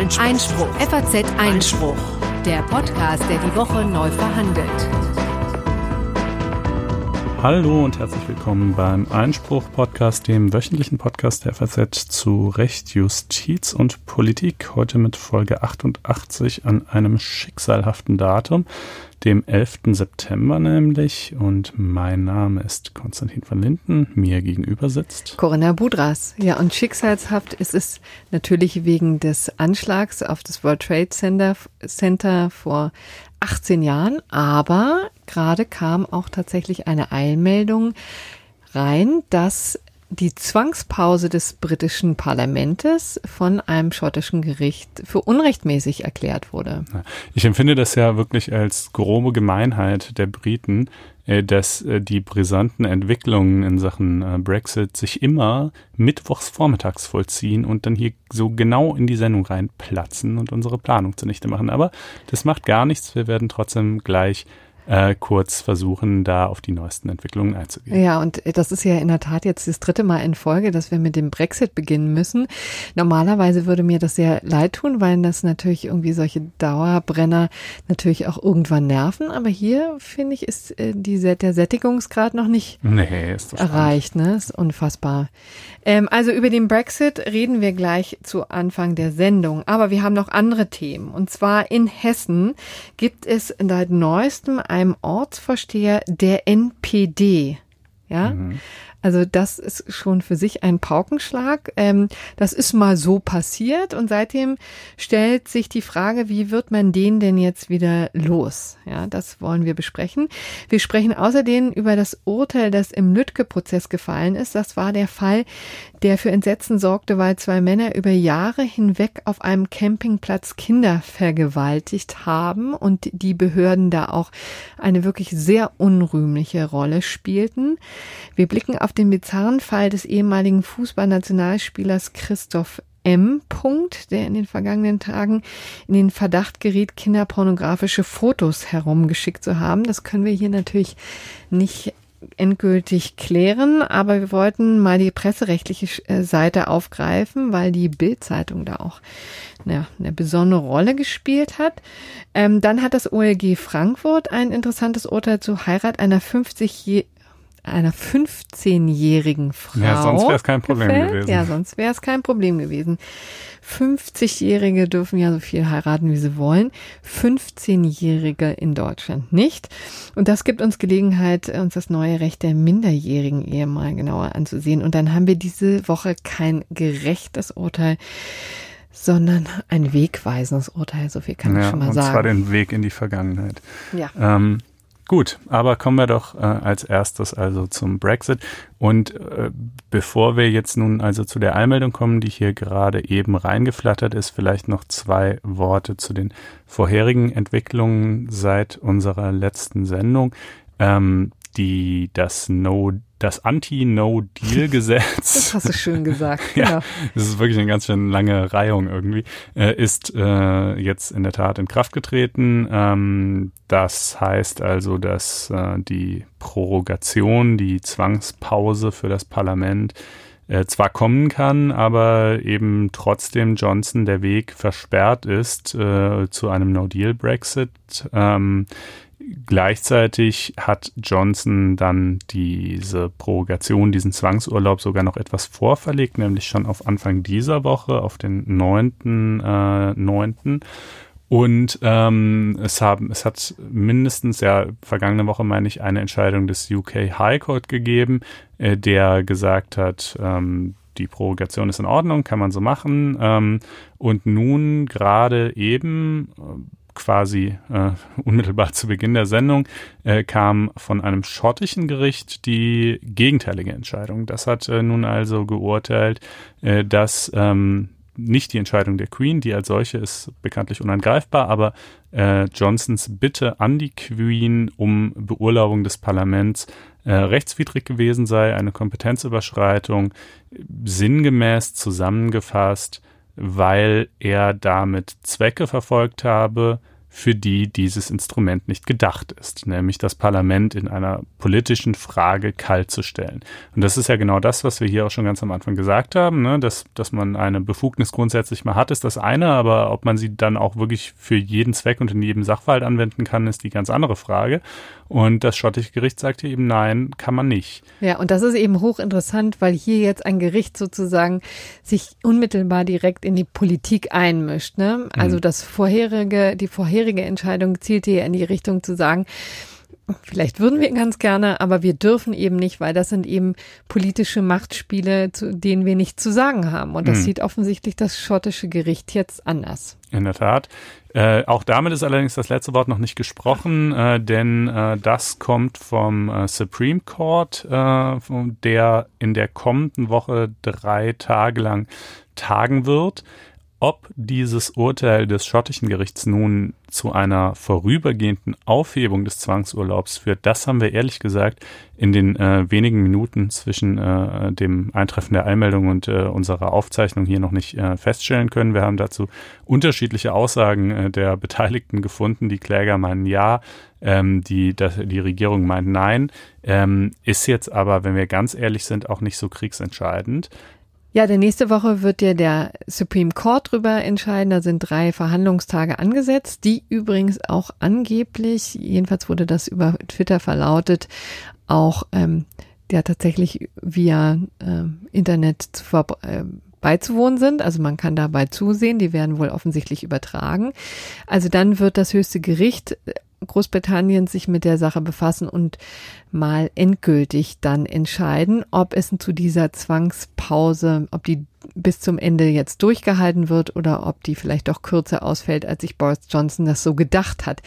Einspruch. Einspruch. FAZ Einspruch. Der Podcast, der die Woche neu verhandelt. Hallo und herzlich willkommen beim Einspruch-Podcast, dem wöchentlichen Podcast der FAZ zu Recht, Justiz und Politik. Heute mit Folge 88 an einem schicksalhaften Datum, dem 11. September nämlich. Und mein Name ist Konstantin van Linden. Mir gegenüber sitzt Corinna Budras. Ja, und schicksalshaft ist es natürlich wegen des Anschlags auf das World Trade Center, Center vor 18 Jahren, aber gerade kam auch tatsächlich eine Eilmeldung rein, dass die Zwangspause des britischen Parlamentes von einem schottischen Gericht für unrechtmäßig erklärt wurde. Ich empfinde das ja wirklich als grobe Gemeinheit der Briten, äh, dass äh, die brisanten Entwicklungen in Sachen äh, Brexit sich immer mittwochs vormittags vollziehen und dann hier so genau in die Sendung reinplatzen und unsere Planung zunichte machen. Aber das macht gar nichts. Wir werden trotzdem gleich äh, kurz versuchen, da auf die neuesten Entwicklungen einzugehen. Ja, und das ist ja in der Tat jetzt das dritte Mal in Folge, dass wir mit dem Brexit beginnen müssen. Normalerweise würde mir das sehr leid tun, weil das natürlich irgendwie solche Dauerbrenner natürlich auch irgendwann nerven. Aber hier finde ich, ist äh, die, der Sättigungsgrad noch nicht nee, erreicht. Ne? Ist unfassbar. Ähm, also über den Brexit reden wir gleich zu Anfang der Sendung. Aber wir haben noch andere Themen. Und zwar in Hessen gibt es seit neuestem einem Ortsvorsteher der NPD. Ja, mhm. Also das ist schon für sich ein Paukenschlag. Ähm, das ist mal so passiert und seitdem stellt sich die Frage, wie wird man den denn jetzt wieder los? Ja, das wollen wir besprechen. Wir sprechen außerdem über das Urteil, das im Lütke-Prozess gefallen ist. Das war der Fall, der für Entsetzen sorgte, weil zwei Männer über Jahre hinweg auf einem Campingplatz Kinder vergewaltigt haben und die Behörden da auch eine wirklich sehr unrühmliche Rolle spielten. Wir blicken auf den bizarren Fall des ehemaligen Fußballnationalspielers Christoph M. Punkt, der in den vergangenen Tagen in den Verdacht geriet, kinderpornografische Fotos herumgeschickt zu haben. Das können wir hier natürlich nicht endgültig klären, aber wir wollten mal die presserechtliche äh, Seite aufgreifen, weil die Bildzeitung da auch eine, eine besondere Rolle gespielt hat. Ähm, dann hat das OLG Frankfurt ein interessantes Urteil zur Heirat einer 50 einer 15-jährigen Frau. Ja, sonst wäre es kein Problem gefällt. gewesen. Ja, sonst wäre es kein Problem gewesen. 50-Jährige dürfen ja so viel heiraten, wie sie wollen. 15-Jährige in Deutschland nicht. Und das gibt uns Gelegenheit, uns das neue Recht der minderjährigen Ehe mal genauer anzusehen. Und dann haben wir diese Woche kein gerechtes Urteil sondern ein wegweisendes Urteil, so viel kann ja, ich schon mal und sagen. Und zwar den Weg in die Vergangenheit. Ja. Ähm, Gut, aber kommen wir doch äh, als erstes also zum Brexit. Und äh, bevor wir jetzt nun also zu der Einmeldung kommen, die hier gerade eben reingeflattert ist, vielleicht noch zwei Worte zu den vorherigen Entwicklungen seit unserer letzten Sendung. Ähm, die das No das Anti-No-Deal-Gesetz. Das hast du schön gesagt. ja, genau. das ist wirklich eine ganz schön lange Reihung irgendwie. Äh, ist äh, jetzt in der Tat in Kraft getreten. Ähm, das heißt also, dass äh, die Prorogation, die Zwangspause für das Parlament äh, zwar kommen kann, aber eben trotzdem Johnson der Weg versperrt ist äh, zu einem No-Deal-Brexit. Ähm, Gleichzeitig hat Johnson dann diese Prorogation, diesen Zwangsurlaub sogar noch etwas vorverlegt, nämlich schon auf Anfang dieser Woche, auf den 9.9. Äh, 9. Und ähm, es, haben, es hat mindestens, ja, vergangene Woche meine ich, eine Entscheidung des UK High Court gegeben, äh, der gesagt hat, ähm, die Prorogation ist in Ordnung, kann man so machen. Ähm, und nun gerade eben quasi äh, unmittelbar zu Beginn der Sendung äh, kam von einem schottischen Gericht die gegenteilige Entscheidung. Das hat äh, nun also geurteilt, äh, dass ähm, nicht die Entscheidung der Queen, die als solche ist bekanntlich unangreifbar, aber äh, Johnsons Bitte an die Queen um Beurlaubung des Parlaments äh, rechtswidrig gewesen sei, eine Kompetenzüberschreitung, sinngemäß zusammengefasst weil er damit Zwecke verfolgt habe, für die dieses Instrument nicht gedacht ist, nämlich das Parlament in einer politischen Frage kalt zu stellen. Und das ist ja genau das, was wir hier auch schon ganz am Anfang gesagt haben, ne? dass, dass man eine Befugnis grundsätzlich mal hat, ist das eine, aber ob man sie dann auch wirklich für jeden Zweck und in jedem Sachverhalt anwenden kann, ist die ganz andere Frage. Und das schottische Gericht sagte eben, nein, kann man nicht. Ja, und das ist eben hochinteressant, weil hier jetzt ein Gericht sozusagen sich unmittelbar direkt in die Politik einmischt. Ne? Also mhm. das vorherige, die vorherige Entscheidung zielte ja in die Richtung zu sagen, Vielleicht würden wir ganz gerne, aber wir dürfen eben nicht, weil das sind eben politische Machtspiele, zu denen wir nichts zu sagen haben. Und das hm. sieht offensichtlich das schottische Gericht jetzt anders. In der Tat. Äh, auch damit ist allerdings das letzte Wort noch nicht gesprochen, äh, denn äh, das kommt vom äh, Supreme Court, äh, der in der kommenden Woche drei Tage lang tagen wird. Ob dieses Urteil des schottischen Gerichts nun zu einer vorübergehenden Aufhebung des Zwangsurlaubs führt, das haben wir ehrlich gesagt in den äh, wenigen Minuten zwischen äh, dem Eintreffen der Einmeldung und äh, unserer Aufzeichnung hier noch nicht äh, feststellen können. Wir haben dazu unterschiedliche Aussagen äh, der Beteiligten gefunden. Die Kläger meinen ja, ähm, die, das, die Regierung meint nein. Ähm, ist jetzt aber, wenn wir ganz ehrlich sind, auch nicht so kriegsentscheidend. Ja, der nächste Woche wird ja der Supreme Court drüber entscheiden. Da sind drei Verhandlungstage angesetzt, die übrigens auch angeblich, jedenfalls wurde das über Twitter verlautet, auch ähm, der tatsächlich via äh, Internet zu äh, beizuwohnen sind. Also man kann dabei zusehen, die werden wohl offensichtlich übertragen. Also dann wird das höchste Gericht Großbritannien sich mit der Sache befassen und mal endgültig dann entscheiden, ob es zu dieser Zwangspause, ob die bis zum Ende jetzt durchgehalten wird oder ob die vielleicht doch kürzer ausfällt, als sich Boris Johnson das so gedacht hat.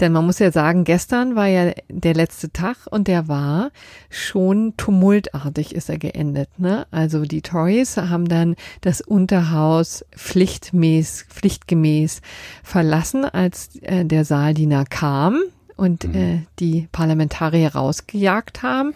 Denn man muss ja sagen, gestern war ja der letzte Tag und der war schon tumultartig ist er geendet. Ne? Also die Tories haben dann das Unterhaus pflichtmäß, pflichtgemäß verlassen, als äh, der Saaldiener kam und mhm. äh, die Parlamentarier rausgejagt haben.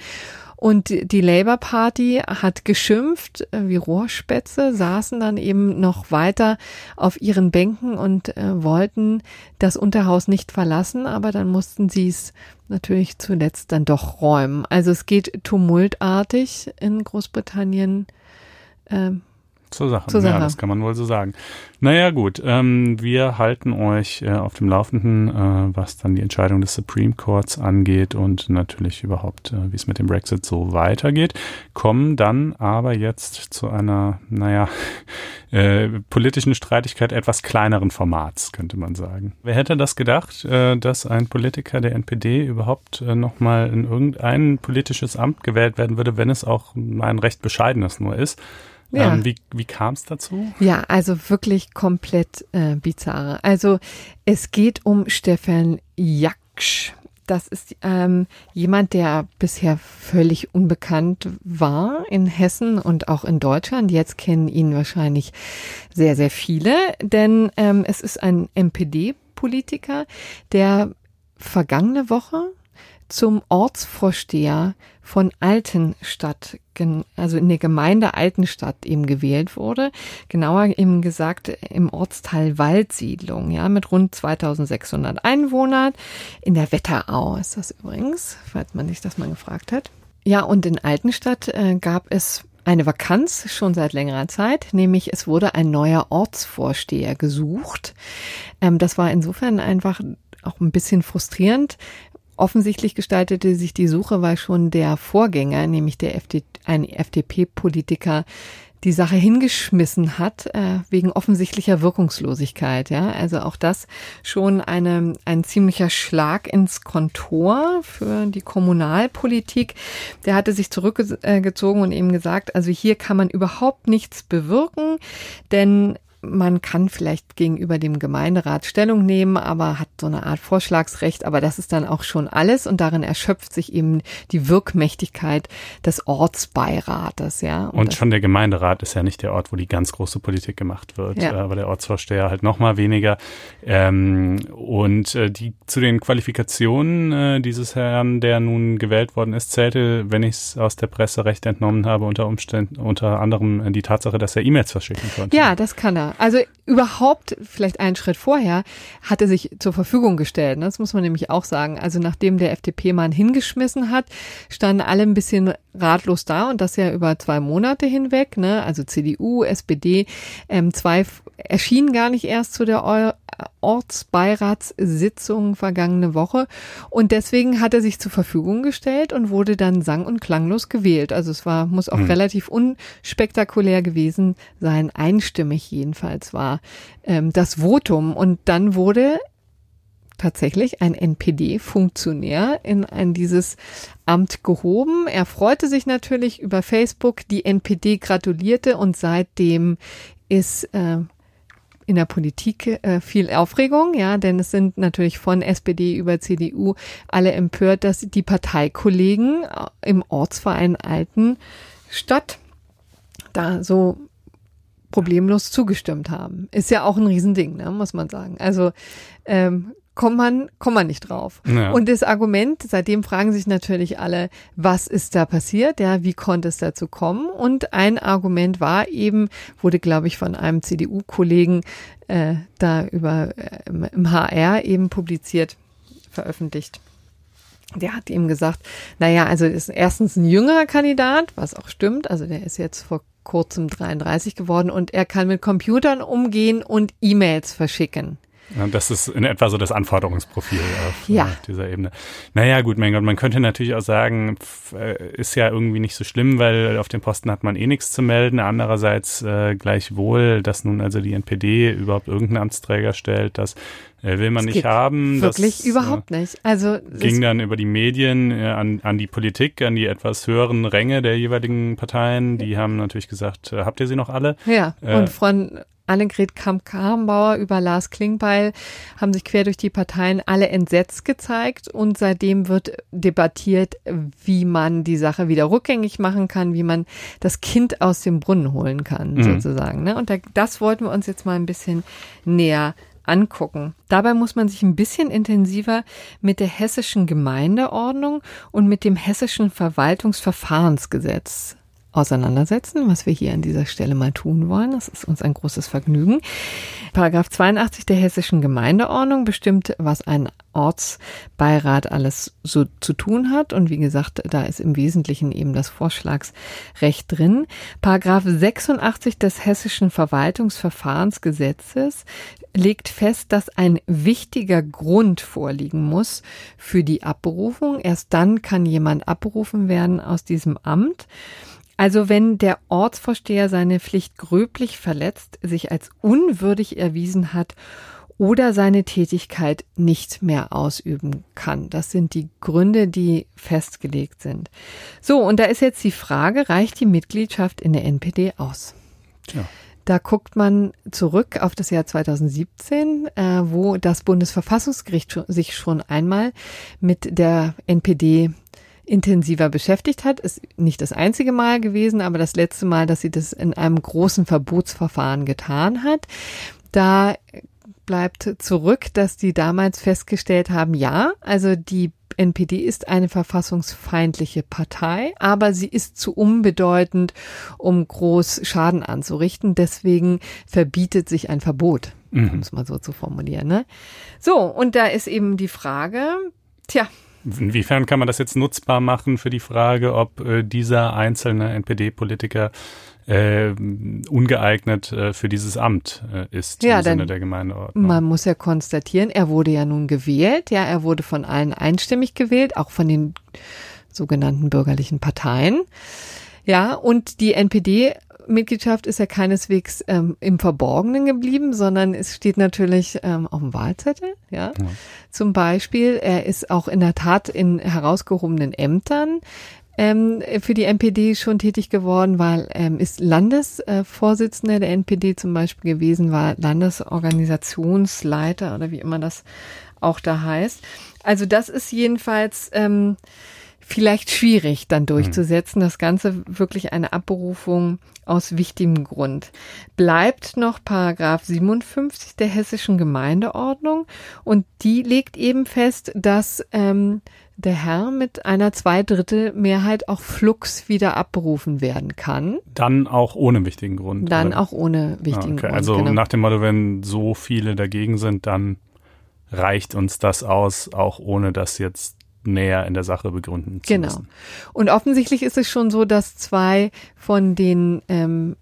Und die Labour Party hat geschimpft äh, wie Rohrspätze, saßen dann eben noch weiter auf ihren Bänken und äh, wollten das Unterhaus nicht verlassen, aber dann mussten sie es natürlich zuletzt dann doch räumen. Also es geht tumultartig in Großbritannien. Äh, zur Sache. Zur Sache. Ja, das kann man wohl so sagen. Naja, gut. Ähm, wir halten euch äh, auf dem Laufenden, äh, was dann die Entscheidung des Supreme Courts angeht und natürlich überhaupt, äh, wie es mit dem Brexit so weitergeht. Kommen dann aber jetzt zu einer, naja, äh, politischen Streitigkeit etwas kleineren Formats, könnte man sagen. Wer hätte das gedacht, äh, dass ein Politiker der NPD überhaupt äh, nochmal in irgendein politisches Amt gewählt werden würde, wenn es auch ein recht bescheidenes nur ist? Ja. Ähm, wie wie kam es dazu? Ja, also wirklich komplett äh, bizarre. Also es geht um Stefan Jaksch. Das ist ähm, jemand, der bisher völlig unbekannt war in Hessen und auch in Deutschland. Jetzt kennen ihn wahrscheinlich sehr, sehr viele, denn ähm, es ist ein MPD-Politiker, der vergangene Woche zum Ortsvorsteher von Altenstadt, also in der Gemeinde Altenstadt eben gewählt wurde. Genauer eben gesagt im Ortsteil Waldsiedlung, ja, mit rund 2600 Einwohnern. In der Wetterau ist das übrigens, falls man sich das mal gefragt hat. Ja, und in Altenstadt äh, gab es eine Vakanz schon seit längerer Zeit, nämlich es wurde ein neuer Ortsvorsteher gesucht. Ähm, das war insofern einfach auch ein bisschen frustrierend, Offensichtlich gestaltete sich die Suche, weil schon der Vorgänger, nämlich der FD, ein FDP-Politiker, die Sache hingeschmissen hat äh, wegen offensichtlicher Wirkungslosigkeit. Ja, also auch das schon eine ein ziemlicher Schlag ins Kontor für die Kommunalpolitik. Der hatte sich zurückgezogen und eben gesagt, also hier kann man überhaupt nichts bewirken, denn man kann vielleicht gegenüber dem Gemeinderat Stellung nehmen, aber hat so eine Art Vorschlagsrecht, aber das ist dann auch schon alles und darin erschöpft sich eben die Wirkmächtigkeit des Ortsbeirates, ja. Und, und schon der Gemeinderat ist ja nicht der Ort, wo die ganz große Politik gemacht wird, ja. aber der Ortsvorsteher halt noch mal weniger. Ähm, und äh, die zu den Qualifikationen äh, dieses Herrn, der nun gewählt worden ist, zählte, wenn ich es aus der Presse recht entnommen habe, unter Umständen unter anderem die Tatsache, dass er E-Mails verschicken konnte. Ja, das kann er. Also überhaupt, vielleicht einen Schritt vorher, hat er sich zur Verfügung gestellt. Das muss man nämlich auch sagen. Also nachdem der FDP-Mann hingeschmissen hat, standen alle ein bisschen ratlos da und das ja über zwei Monate hinweg. Ne? Also CDU, SPD, ähm, zwei erschienen gar nicht erst zu der Ortsbeiratssitzung vergangene Woche und deswegen hat er sich zur Verfügung gestellt und wurde dann sang- und klanglos gewählt. Also es war, muss auch mhm. relativ unspektakulär gewesen sein, einstimmig jedenfalls war ähm, das Votum und dann wurde tatsächlich ein NPD-Funktionär in ein dieses Amt gehoben. Er freute sich natürlich über Facebook, die NPD gratulierte und seitdem ist äh, in der Politik äh, viel Aufregung, ja, denn es sind natürlich von SPD über CDU alle empört, dass die Parteikollegen äh, im Ortsverein Alten Stadt da so problemlos zugestimmt haben. Ist ja auch ein Riesending, ne, muss man sagen. Also ähm, kommt man, kommt man nicht drauf. Ja. Und das Argument, seitdem fragen sich natürlich alle, was ist da passiert? Ja, wie konnte es dazu kommen? Und ein Argument war eben, wurde, glaube ich, von einem CDU-Kollegen äh, da über äh, im HR eben publiziert, veröffentlicht. Der hat ihm gesagt, naja, also ist erstens ein jüngerer Kandidat, was auch stimmt, also der ist jetzt vor kurzem 33 geworden und er kann mit Computern umgehen und E-Mails verschicken. Das ist in etwa so das Anforderungsprofil auf ja. äh, dieser Ebene. Naja, gut, mein Gott, man könnte natürlich auch sagen, äh, ist ja irgendwie nicht so schlimm, weil auf dem Posten hat man eh nichts zu melden. Andererseits äh, gleichwohl, dass nun also die NPD überhaupt irgendeinen Amtsträger stellt, das äh, will man das nicht haben. Wirklich das, überhaupt äh, nicht. Also ging dann über die Medien an, an die Politik, an die etwas höheren Ränge der jeweiligen Parteien. Die haben natürlich gesagt, habt ihr sie noch alle? Ja, und von Annegret Kramp-Karrenbauer über Lars Klingbeil haben sich quer durch die Parteien alle entsetzt gezeigt und seitdem wird debattiert, wie man die Sache wieder rückgängig machen kann, wie man das Kind aus dem Brunnen holen kann, mhm. sozusagen. Ne? Und das wollten wir uns jetzt mal ein bisschen näher angucken. Dabei muss man sich ein bisschen intensiver mit der hessischen Gemeindeordnung und mit dem hessischen Verwaltungsverfahrensgesetz auseinandersetzen, was wir hier an dieser Stelle mal tun wollen. Das ist uns ein großes Vergnügen. Paragraph 82 der hessischen Gemeindeordnung bestimmt, was ein Ortsbeirat alles so zu tun hat. Und wie gesagt, da ist im Wesentlichen eben das Vorschlagsrecht drin. Paragraph 86 des hessischen Verwaltungsverfahrensgesetzes legt fest, dass ein wichtiger Grund vorliegen muss für die Abberufung. Erst dann kann jemand abberufen werden aus diesem Amt. Also wenn der Ortsvorsteher seine Pflicht gröblich verletzt, sich als unwürdig erwiesen hat oder seine Tätigkeit nicht mehr ausüben kann. Das sind die Gründe, die festgelegt sind. So, und da ist jetzt die Frage, reicht die Mitgliedschaft in der NPD aus? Ja. Da guckt man zurück auf das Jahr 2017, äh, wo das Bundesverfassungsgericht sich schon einmal mit der NPD intensiver beschäftigt hat. Ist nicht das einzige Mal gewesen, aber das letzte Mal, dass sie das in einem großen Verbotsverfahren getan hat. Da bleibt zurück, dass die damals festgestellt haben, ja, also die NPD ist eine verfassungsfeindliche Partei, aber sie ist zu unbedeutend, um groß Schaden anzurichten. Deswegen verbietet sich ein Verbot, mhm. um es mal so zu formulieren. Ne? So, und da ist eben die Frage, tja, Inwiefern kann man das jetzt nutzbar machen für die Frage, ob äh, dieser einzelne NPD-Politiker äh, ungeeignet äh, für dieses Amt äh, ist ja, im Sinne der Gemeindeordnung? Man muss ja konstatieren, er wurde ja nun gewählt, ja, er wurde von allen einstimmig gewählt, auch von den sogenannten bürgerlichen Parteien. Ja, und die NPD Mitgliedschaft ist ja keineswegs ähm, im Verborgenen geblieben, sondern es steht natürlich ähm, auf dem Wahlzettel. Ja? ja. Zum Beispiel, er ist auch in der Tat in herausgehobenen Ämtern ähm, für die NPD schon tätig geworden, war, ähm, ist Landesvorsitzender äh, der NPD zum Beispiel gewesen, war Landesorganisationsleiter oder wie immer das auch da heißt. Also das ist jedenfalls ähm, vielleicht schwierig dann durchzusetzen. Das Ganze wirklich eine Abberufung aus wichtigem Grund. Bleibt noch Paragraph 57 der hessischen Gemeindeordnung und die legt eben fest, dass ähm, der Herr mit einer Zweidrittelmehrheit auch flux wieder abberufen werden kann. Dann auch ohne wichtigen Grund. Dann oder? auch ohne wichtigen ah, okay. Grund. Also genau. nach dem Motto, wenn so viele dagegen sind, dann reicht uns das aus, auch ohne das jetzt näher in der Sache begründen zu genau. müssen. Genau. Und offensichtlich ist es schon so, dass zwei von den ähm,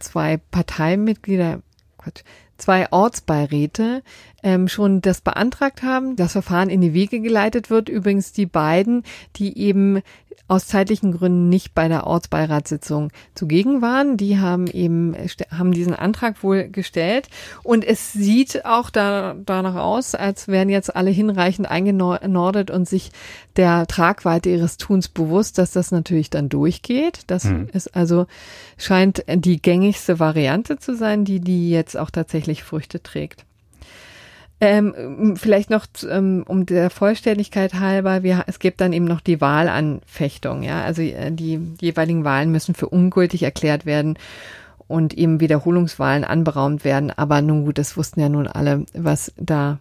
zwei Parteimitglieder, Quatsch, zwei Ortsbeiräte ähm, schon das beantragt haben, das Verfahren in die Wege geleitet wird. Übrigens die beiden, die eben aus zeitlichen Gründen nicht bei der Ortsbeiratssitzung zugegen waren. Die haben eben, haben diesen Antrag wohl gestellt. Und es sieht auch da, danach aus, als wären jetzt alle hinreichend eingenordet und sich der Tragweite ihres Tuns bewusst, dass das natürlich dann durchgeht. Das hm. ist also, scheint die gängigste Variante zu sein, die, die jetzt auch tatsächlich Früchte trägt. Ähm, vielleicht noch ähm, um der Vollständigkeit halber, wir, es gibt dann eben noch die Wahlanfechtung, ja, also äh, die jeweiligen Wahlen müssen für ungültig erklärt werden und eben Wiederholungswahlen anberaumt werden. Aber nun gut, das wussten ja nun alle, was da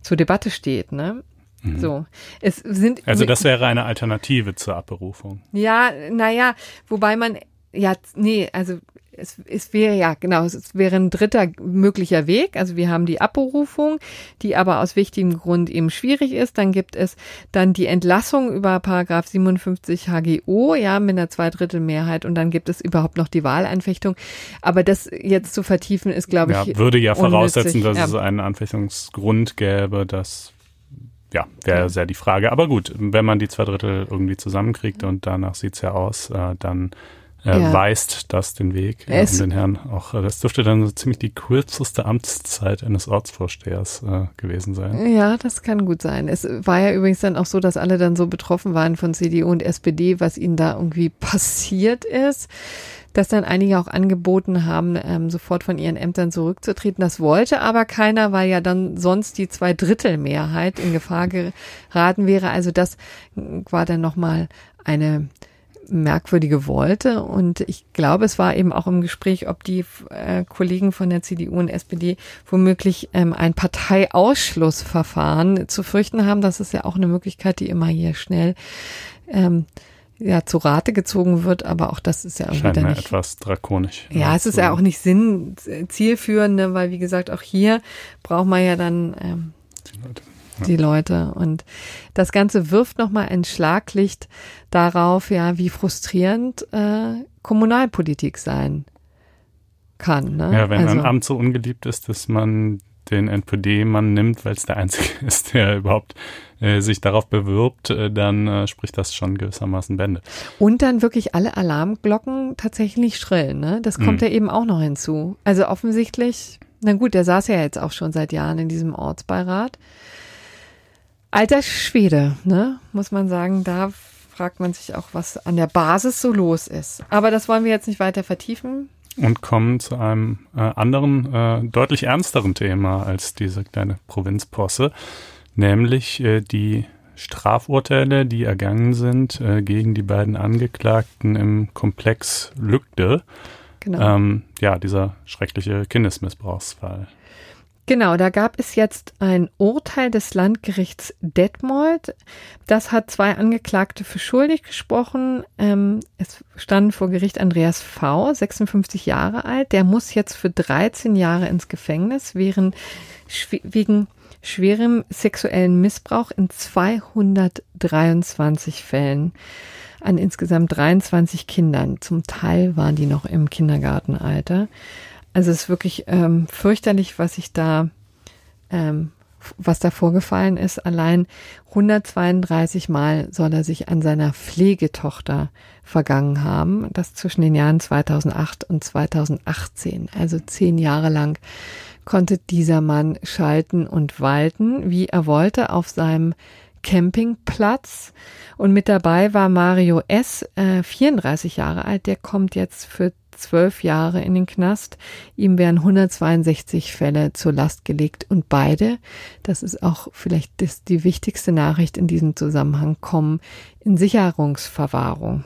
zur Debatte steht, ne? Mhm. So, es sind also das wäre eine Alternative zur Abberufung. Ja, naja, wobei man ja, nee, also es, es wäre ja, genau, es wäre ein dritter möglicher Weg. Also wir haben die Abberufung, die aber aus wichtigem Grund eben schwierig ist. Dann gibt es dann die Entlassung über Paragraph 57 HGO, ja, mit einer Zweidrittelmehrheit und dann gibt es überhaupt noch die Wahleinfechtung. Aber das jetzt zu vertiefen ist, glaube ja, ich. Würde ja voraussetzen, dass ja. es einen Anfechtungsgrund gäbe, das ja, wäre ja. sehr die Frage. Aber gut, wenn man die zwei Drittel irgendwie zusammenkriegt und danach sieht's ja aus, äh, dann er ja. weist das den Weg äh, um den Herrn. Auch äh, das dürfte dann so ziemlich die kürzeste Amtszeit eines Ortsvorstehers äh, gewesen sein. Ja, das kann gut sein. Es war ja übrigens dann auch so, dass alle dann so betroffen waren von CDU und SPD, was ihnen da irgendwie passiert ist dass dann einige auch angeboten haben, ähm, sofort von ihren Ämtern zurückzutreten. Das wollte aber keiner, weil ja dann sonst die Zweidrittelmehrheit in Gefahr geraten wäre. Also das war dann nochmal eine merkwürdige wollte. Und ich glaube, es war eben auch im Gespräch, ob die äh, Kollegen von der CDU und SPD womöglich ähm, ein Parteiausschlussverfahren zu fürchten haben. Das ist ja auch eine Möglichkeit, die immer hier schnell ähm, ja zu Rate gezogen wird, aber auch das ist ja irgendwie Scheint mir nicht, etwas drakonisch. Ja, es ist ja auch nicht Sinn zielführend, ne, weil wie gesagt auch hier braucht man ja dann ähm, die Leute. Und das Ganze wirft nochmal ein Schlaglicht darauf, ja, wie frustrierend äh, Kommunalpolitik sein kann. Ne? Ja, wenn also, ein Amt so ungeliebt ist, dass man den NPD-Mann nimmt, weil es der einzige ist, der überhaupt äh, sich darauf bewirbt, äh, dann äh, spricht das schon gewissermaßen Bände. Und dann wirklich alle Alarmglocken tatsächlich schrillen, ne? Das kommt mhm. ja eben auch noch hinzu. Also offensichtlich, na gut, der saß ja jetzt auch schon seit Jahren in diesem Ortsbeirat. Alter Schwede, ne, muss man sagen, da fragt man sich auch, was an der Basis so los ist. Aber das wollen wir jetzt nicht weiter vertiefen. Und kommen zu einem äh, anderen, äh, deutlich ernsteren Thema als diese kleine Provinzposse, nämlich äh, die Strafurteile, die ergangen sind äh, gegen die beiden Angeklagten im Komplex Lügde. Genau. Ähm, ja, dieser schreckliche Kindesmissbrauchsfall. Genau, da gab es jetzt ein Urteil des Landgerichts Detmold. Das hat zwei Angeklagte für schuldig gesprochen. Ähm, es stand vor Gericht Andreas V., 56 Jahre alt. Der muss jetzt für 13 Jahre ins Gefängnis wegen, wegen schwerem sexuellen Missbrauch in 223 Fällen an insgesamt 23 Kindern. Zum Teil waren die noch im Kindergartenalter. Also es ist wirklich ähm, fürchterlich, was ich da, ähm, was da vorgefallen ist. Allein 132 Mal soll er sich an seiner Pflegetochter vergangen haben. Das zwischen den Jahren 2008 und 2018. Also zehn Jahre lang konnte dieser Mann schalten und walten, wie er wollte, auf seinem Campingplatz. Und mit dabei war Mario S., äh, 34 Jahre alt. Der kommt jetzt für zwölf Jahre in den Knast. Ihm werden 162 Fälle zur Last gelegt und beide, das ist auch vielleicht das, die wichtigste Nachricht in diesem Zusammenhang, kommen in Sicherungsverwahrung.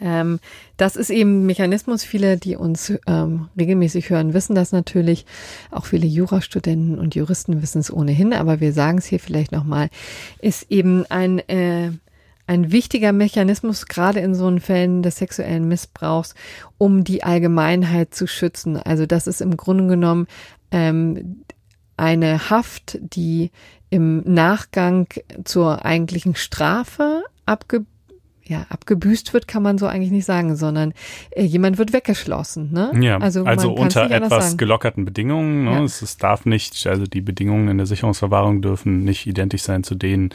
Ähm, das ist eben Mechanismus. Viele, die uns ähm, regelmäßig hören, wissen das natürlich. Auch viele Jurastudenten und Juristen wissen es ohnehin, aber wir sagen es hier vielleicht nochmal, ist eben ein, äh, ein wichtiger Mechanismus, gerade in so Fällen des sexuellen Missbrauchs, um die Allgemeinheit zu schützen. Also das ist im Grunde genommen ähm, eine Haft, die im Nachgang zur eigentlichen Strafe abge ja, abgebüßt wird, kann man so eigentlich nicht sagen, sondern äh, jemand wird weggeschlossen. Ne? Ja, also, also unter etwas gelockerten Bedingungen. Ne? Ja. Es, es, darf nicht, also die Bedingungen in der Sicherungsverwahrung dürfen nicht identisch sein zu denen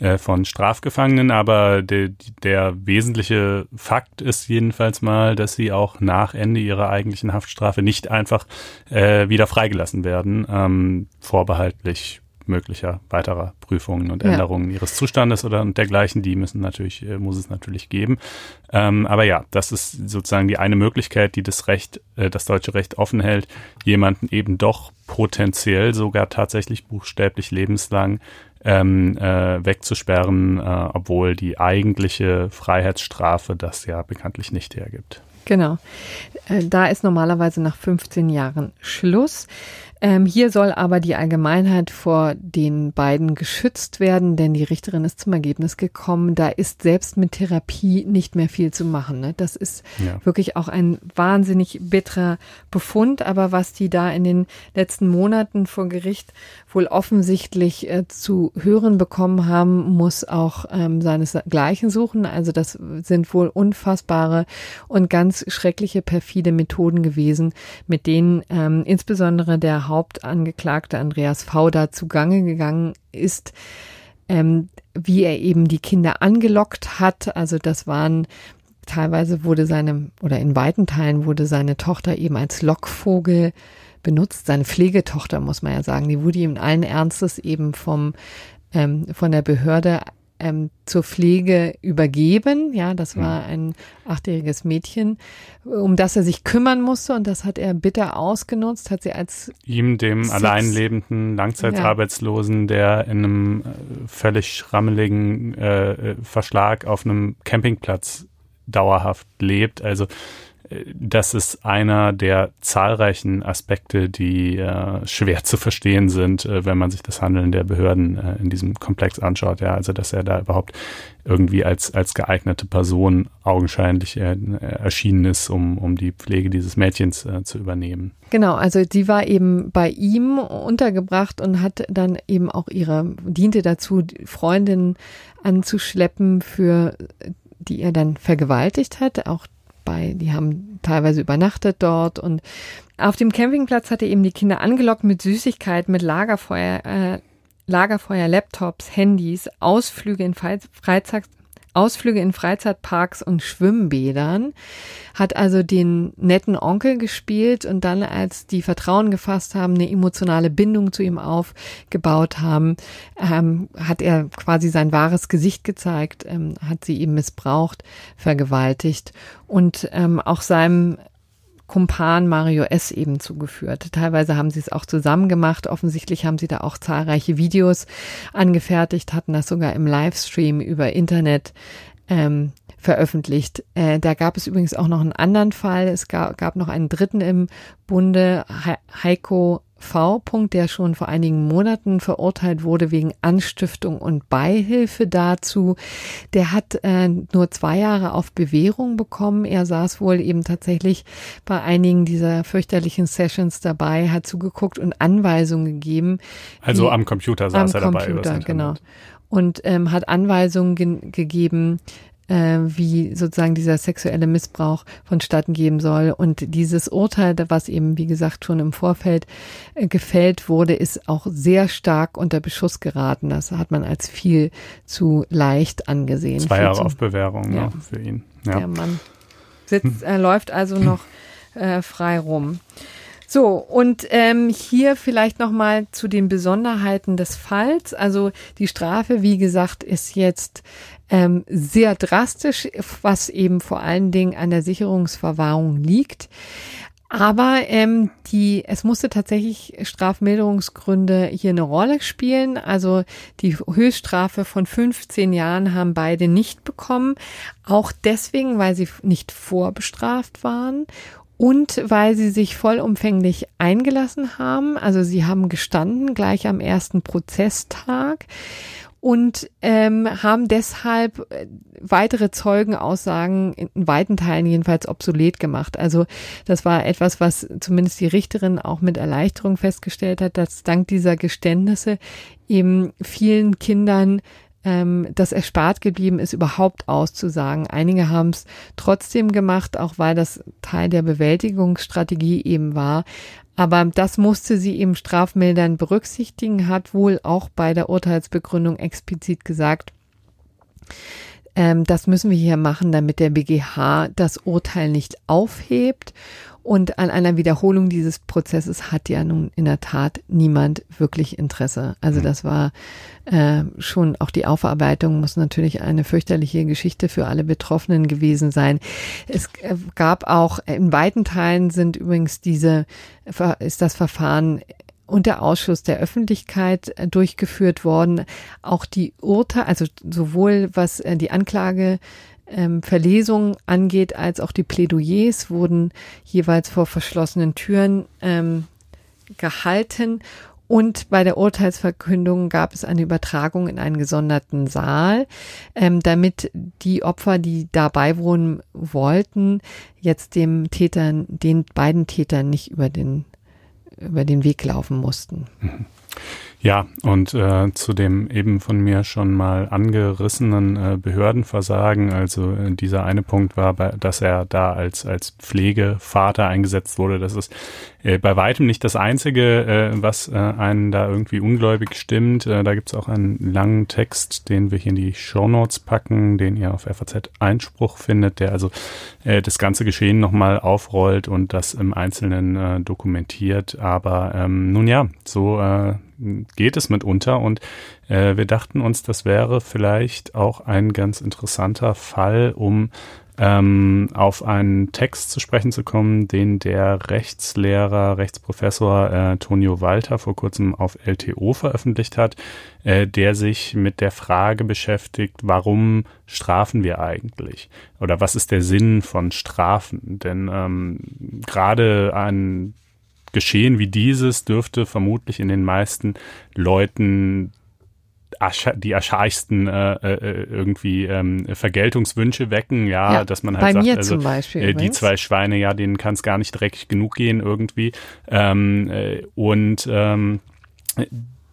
äh, von Strafgefangenen, aber de, der wesentliche Fakt ist jedenfalls mal, dass sie auch nach Ende ihrer eigentlichen Haftstrafe nicht einfach äh, wieder freigelassen werden, ähm, vorbehaltlich möglicher weiterer Prüfungen und Änderungen ja. ihres Zustandes oder dergleichen, die müssen natürlich, äh, muss es natürlich geben. Ähm, aber ja, das ist sozusagen die eine Möglichkeit, die das Recht, äh, das deutsche Recht offen hält, jemanden eben doch potenziell sogar tatsächlich buchstäblich lebenslang ähm, äh, wegzusperren, äh, obwohl die eigentliche Freiheitsstrafe das ja bekanntlich nicht hergibt. Genau. Äh, da ist normalerweise nach 15 Jahren Schluss. Ähm, hier soll aber die Allgemeinheit vor den beiden geschützt werden, denn die Richterin ist zum Ergebnis gekommen, da ist selbst mit Therapie nicht mehr viel zu machen. Ne? Das ist ja. wirklich auch ein wahnsinnig bitterer Befund, aber was die da in den letzten Monaten vor Gericht wohl offensichtlich äh, zu hören bekommen haben, muss auch ähm, seinesgleichen suchen. Also das sind wohl unfassbare und ganz schreckliche perfide Methoden gewesen, mit denen ähm, insbesondere der Hauptangeklagte Andreas V. da zugange gegangen ist. Ähm, wie er eben die Kinder angelockt hat. Also das waren teilweise wurde seine oder in weiten Teilen wurde seine Tochter eben als Lockvogel benutzt. Seine Pflegetochter, muss man ja sagen, die wurde ihm allen Ernstes eben vom, ähm, von der Behörde ähm, zur Pflege übergeben. Ja, das war ein achtjähriges Mädchen, um das er sich kümmern musste und das hat er bitter ausgenutzt, hat sie als ihm, dem Sitz alleinlebenden Langzeitarbeitslosen, der in einem äh, völlig schrammeligen äh, Verschlag auf einem Campingplatz dauerhaft lebt. Also das ist einer der zahlreichen Aspekte, die äh, schwer zu verstehen sind, äh, wenn man sich das Handeln der Behörden äh, in diesem Komplex anschaut. Ja, also dass er da überhaupt irgendwie als als geeignete Person augenscheinlich äh, erschienen ist, um um die Pflege dieses Mädchens äh, zu übernehmen. Genau, also sie war eben bei ihm untergebracht und hat dann eben auch ihre diente dazu, Freundinnen anzuschleppen für die er dann vergewaltigt hat. Auch bei. Die haben teilweise übernachtet dort und auf dem Campingplatz hat er eben die Kinder angelockt mit Süßigkeiten, mit Lagerfeuer, äh, Lagerfeuer, Laptops, Handys, Ausflüge in Freizeit, Ausflüge in Freizeitparks und Schwimmbädern, hat also den netten Onkel gespielt und dann, als die Vertrauen gefasst haben, eine emotionale Bindung zu ihm aufgebaut haben, ähm, hat er quasi sein wahres Gesicht gezeigt, ähm, hat sie ihm missbraucht, vergewaltigt und ähm, auch seinem Kumpan Mario S. eben zugeführt. Teilweise haben sie es auch zusammen gemacht. Offensichtlich haben sie da auch zahlreiche Videos angefertigt, hatten das sogar im Livestream über Internet ähm, veröffentlicht. Äh, da gab es übrigens auch noch einen anderen Fall. Es gab, gab noch einen dritten im Bunde, Heiko V. der schon vor einigen Monaten verurteilt wurde wegen Anstiftung und Beihilfe dazu. Der hat äh, nur zwei Jahre auf Bewährung bekommen. Er saß wohl eben tatsächlich bei einigen dieser fürchterlichen Sessions dabei, hat zugeguckt und Anweisungen gegeben. Also am Computer saß am er Computer, dabei. Genau. Und ähm, hat Anweisungen ge gegeben, äh, wie sozusagen dieser sexuelle Missbrauch vonstatten geben soll. Und dieses Urteil, was eben, wie gesagt, schon im Vorfeld äh, gefällt wurde, ist auch sehr stark unter Beschuss geraten. Das hat man als viel zu leicht angesehen. Zwei Jahre auf Bewährung ja. für ihn. Ja. Der Mann sitzt, äh, läuft also noch äh, frei rum. So, und ähm, hier vielleicht nochmal zu den Besonderheiten des Falls. Also die Strafe, wie gesagt, ist jetzt ähm, sehr drastisch, was eben vor allen Dingen an der Sicherungsverwahrung liegt. Aber ähm, die, es musste tatsächlich Strafmilderungsgründe hier eine Rolle spielen. Also die Höchststrafe von 15 Jahren haben beide nicht bekommen. Auch deswegen, weil sie nicht vorbestraft waren und weil sie sich vollumfänglich eingelassen haben. Also sie haben gestanden gleich am ersten Prozesstag und ähm, haben deshalb äh, weitere Zeugenaussagen in weiten Teilen jedenfalls obsolet gemacht. Also das war etwas, was zumindest die Richterin auch mit Erleichterung festgestellt hat, dass dank dieser Geständnisse eben vielen Kindern ähm, das erspart geblieben ist, überhaupt auszusagen. Einige haben es trotzdem gemacht, auch weil das Teil der Bewältigungsstrategie eben war. Aber das musste sie eben strafmildern berücksichtigen, hat wohl auch bei der Urteilsbegründung explizit gesagt, ähm, das müssen wir hier machen, damit der BGH das Urteil nicht aufhebt. Und an einer Wiederholung dieses Prozesses hat ja nun in der Tat niemand wirklich Interesse. Also mhm. das war äh, schon auch die Aufarbeitung muss natürlich eine fürchterliche Geschichte für alle Betroffenen gewesen sein. Es äh, gab auch in weiten Teilen sind übrigens diese ist das Verfahren unter Ausschuss der Öffentlichkeit äh, durchgeführt worden. Auch die Urteile, also sowohl was die Anklage ähm, Verlesung angeht, als auch die Plädoyers wurden jeweils vor verschlossenen Türen ähm, gehalten. Und bei der Urteilsverkündung gab es eine Übertragung in einen gesonderten Saal, ähm, damit die Opfer, die dabei wohnen wollten, jetzt dem Tätern, den beiden Tätern nicht über den, über den Weg laufen mussten. Ja, und äh, zu dem eben von mir schon mal angerissenen äh, Behördenversagen, also äh, dieser eine Punkt war, bei, dass er da als, als Pflegevater eingesetzt wurde. Das ist äh, bei weitem nicht das Einzige, äh, was äh, einen da irgendwie ungläubig stimmt. Äh, da gibt's auch einen langen Text, den wir hier in die Show Notes packen, den ihr auf FAZ Einspruch findet, der also äh, das ganze Geschehen nochmal aufrollt und das im Einzelnen äh, dokumentiert. Aber ähm, nun ja, so äh, geht es mitunter und äh, wir dachten uns, das wäre vielleicht auch ein ganz interessanter Fall, um ähm, auf einen Text zu sprechen zu kommen, den der Rechtslehrer, Rechtsprofessor äh, Tonio Walter vor kurzem auf LTO veröffentlicht hat, äh, der sich mit der Frage beschäftigt, warum strafen wir eigentlich? Oder was ist der Sinn von Strafen? Denn ähm, gerade ein Geschehen wie dieses dürfte vermutlich in den meisten Leuten die archaischsten äh, äh, irgendwie ähm, Vergeltungswünsche wecken, ja, ja, dass man halt sagt, also Beispiel, äh, die zwei Schweine, ja, denen kann es gar nicht dreckig genug gehen irgendwie. Ähm, äh, und ähm,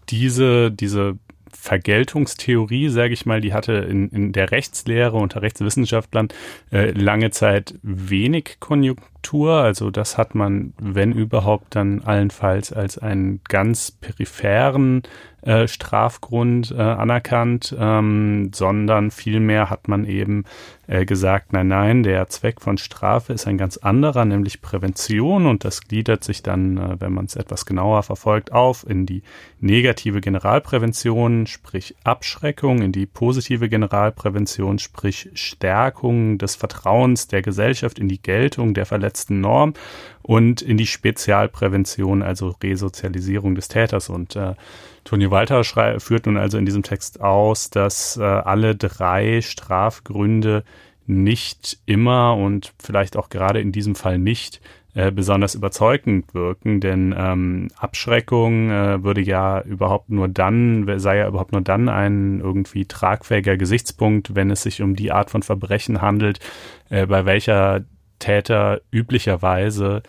diese, diese Vergeltungstheorie, sage ich mal, die hatte in, in der Rechtslehre unter Rechtswissenschaftlern äh, lange Zeit wenig Konjunktur. Also das hat man, wenn überhaupt, dann allenfalls als einen ganz peripheren äh, Strafgrund äh, anerkannt, ähm, sondern vielmehr hat man eben äh, gesagt, nein, nein, der Zweck von Strafe ist ein ganz anderer, nämlich Prävention. Und das gliedert sich dann, äh, wenn man es etwas genauer verfolgt, auf in die negative Generalprävention, sprich Abschreckung, in die positive Generalprävention, sprich Stärkung des Vertrauens der Gesellschaft in die Geltung der verletzten Norm und in die Spezialprävention, also Resozialisierung des Täters. Und äh, Toni Walter führt nun also in diesem Text aus, dass äh, alle drei Strafgründe nicht immer und vielleicht auch gerade in diesem Fall nicht äh, besonders überzeugend wirken, denn ähm, Abschreckung äh, würde ja überhaupt nur dann, sei ja überhaupt nur dann ein irgendwie tragfähiger Gesichtspunkt, wenn es sich um die Art von Verbrechen handelt, äh, bei welcher Täter üblicherweise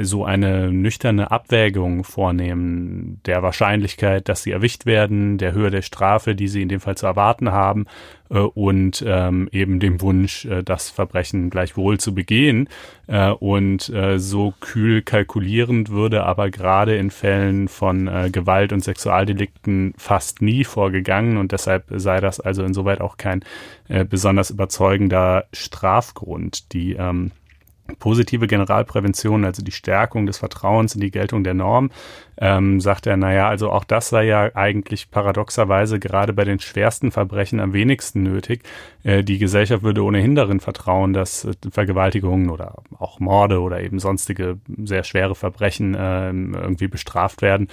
so eine nüchterne Abwägung vornehmen der Wahrscheinlichkeit, dass sie erwischt werden, der Höhe der Strafe, die sie in dem Fall zu erwarten haben äh, und ähm, eben dem Wunsch, äh, das Verbrechen gleichwohl zu begehen. Äh, und äh, so kühl kalkulierend würde aber gerade in Fällen von äh, Gewalt und Sexualdelikten fast nie vorgegangen und deshalb sei das also insoweit auch kein äh, besonders überzeugender Strafgrund. Die ähm, positive Generalprävention, also die Stärkung des Vertrauens in die Geltung der Norm, ähm, sagt er, naja, also auch das sei ja eigentlich paradoxerweise gerade bei den schwersten Verbrechen am wenigsten nötig. Äh, die Gesellschaft würde ohnehin darin vertrauen, dass äh, Vergewaltigungen oder auch Morde oder eben sonstige sehr schwere Verbrechen äh, irgendwie bestraft werden,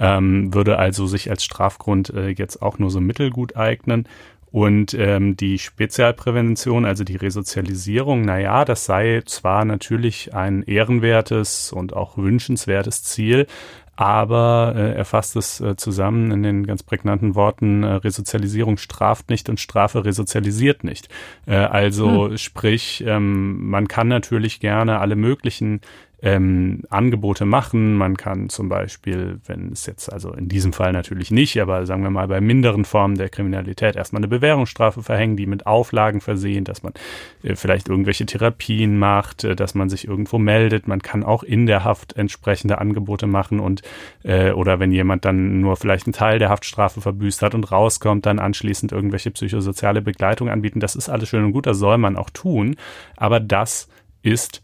ähm, würde also sich als Strafgrund äh, jetzt auch nur so mittelgut eignen. Und ähm, die Spezialprävention, also die Resozialisierung, na ja, das sei zwar natürlich ein ehrenwertes und auch wünschenswertes Ziel, aber äh, er fasst es äh, zusammen in den ganz prägnanten Worten, äh, Resozialisierung straft nicht und Strafe resozialisiert nicht. Äh, also hm. sprich, ähm, man kann natürlich gerne alle möglichen ähm, Angebote machen. Man kann zum Beispiel, wenn es jetzt, also in diesem Fall natürlich nicht, aber sagen wir mal bei minderen Formen der Kriminalität erstmal eine Bewährungsstrafe verhängen, die mit Auflagen versehen, dass man äh, vielleicht irgendwelche Therapien macht, äh, dass man sich irgendwo meldet. Man kann auch in der Haft entsprechende Angebote machen und äh, oder wenn jemand dann nur vielleicht einen Teil der Haftstrafe verbüßt hat und rauskommt, dann anschließend irgendwelche psychosoziale Begleitung anbieten. Das ist alles schön und gut, das soll man auch tun, aber das ist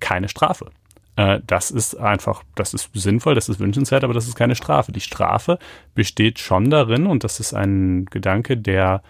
keine Strafe. Äh, das ist einfach, das ist sinnvoll, das ist wünschenswert, aber das ist keine Strafe. Die Strafe besteht schon darin, und das ist ein Gedanke, der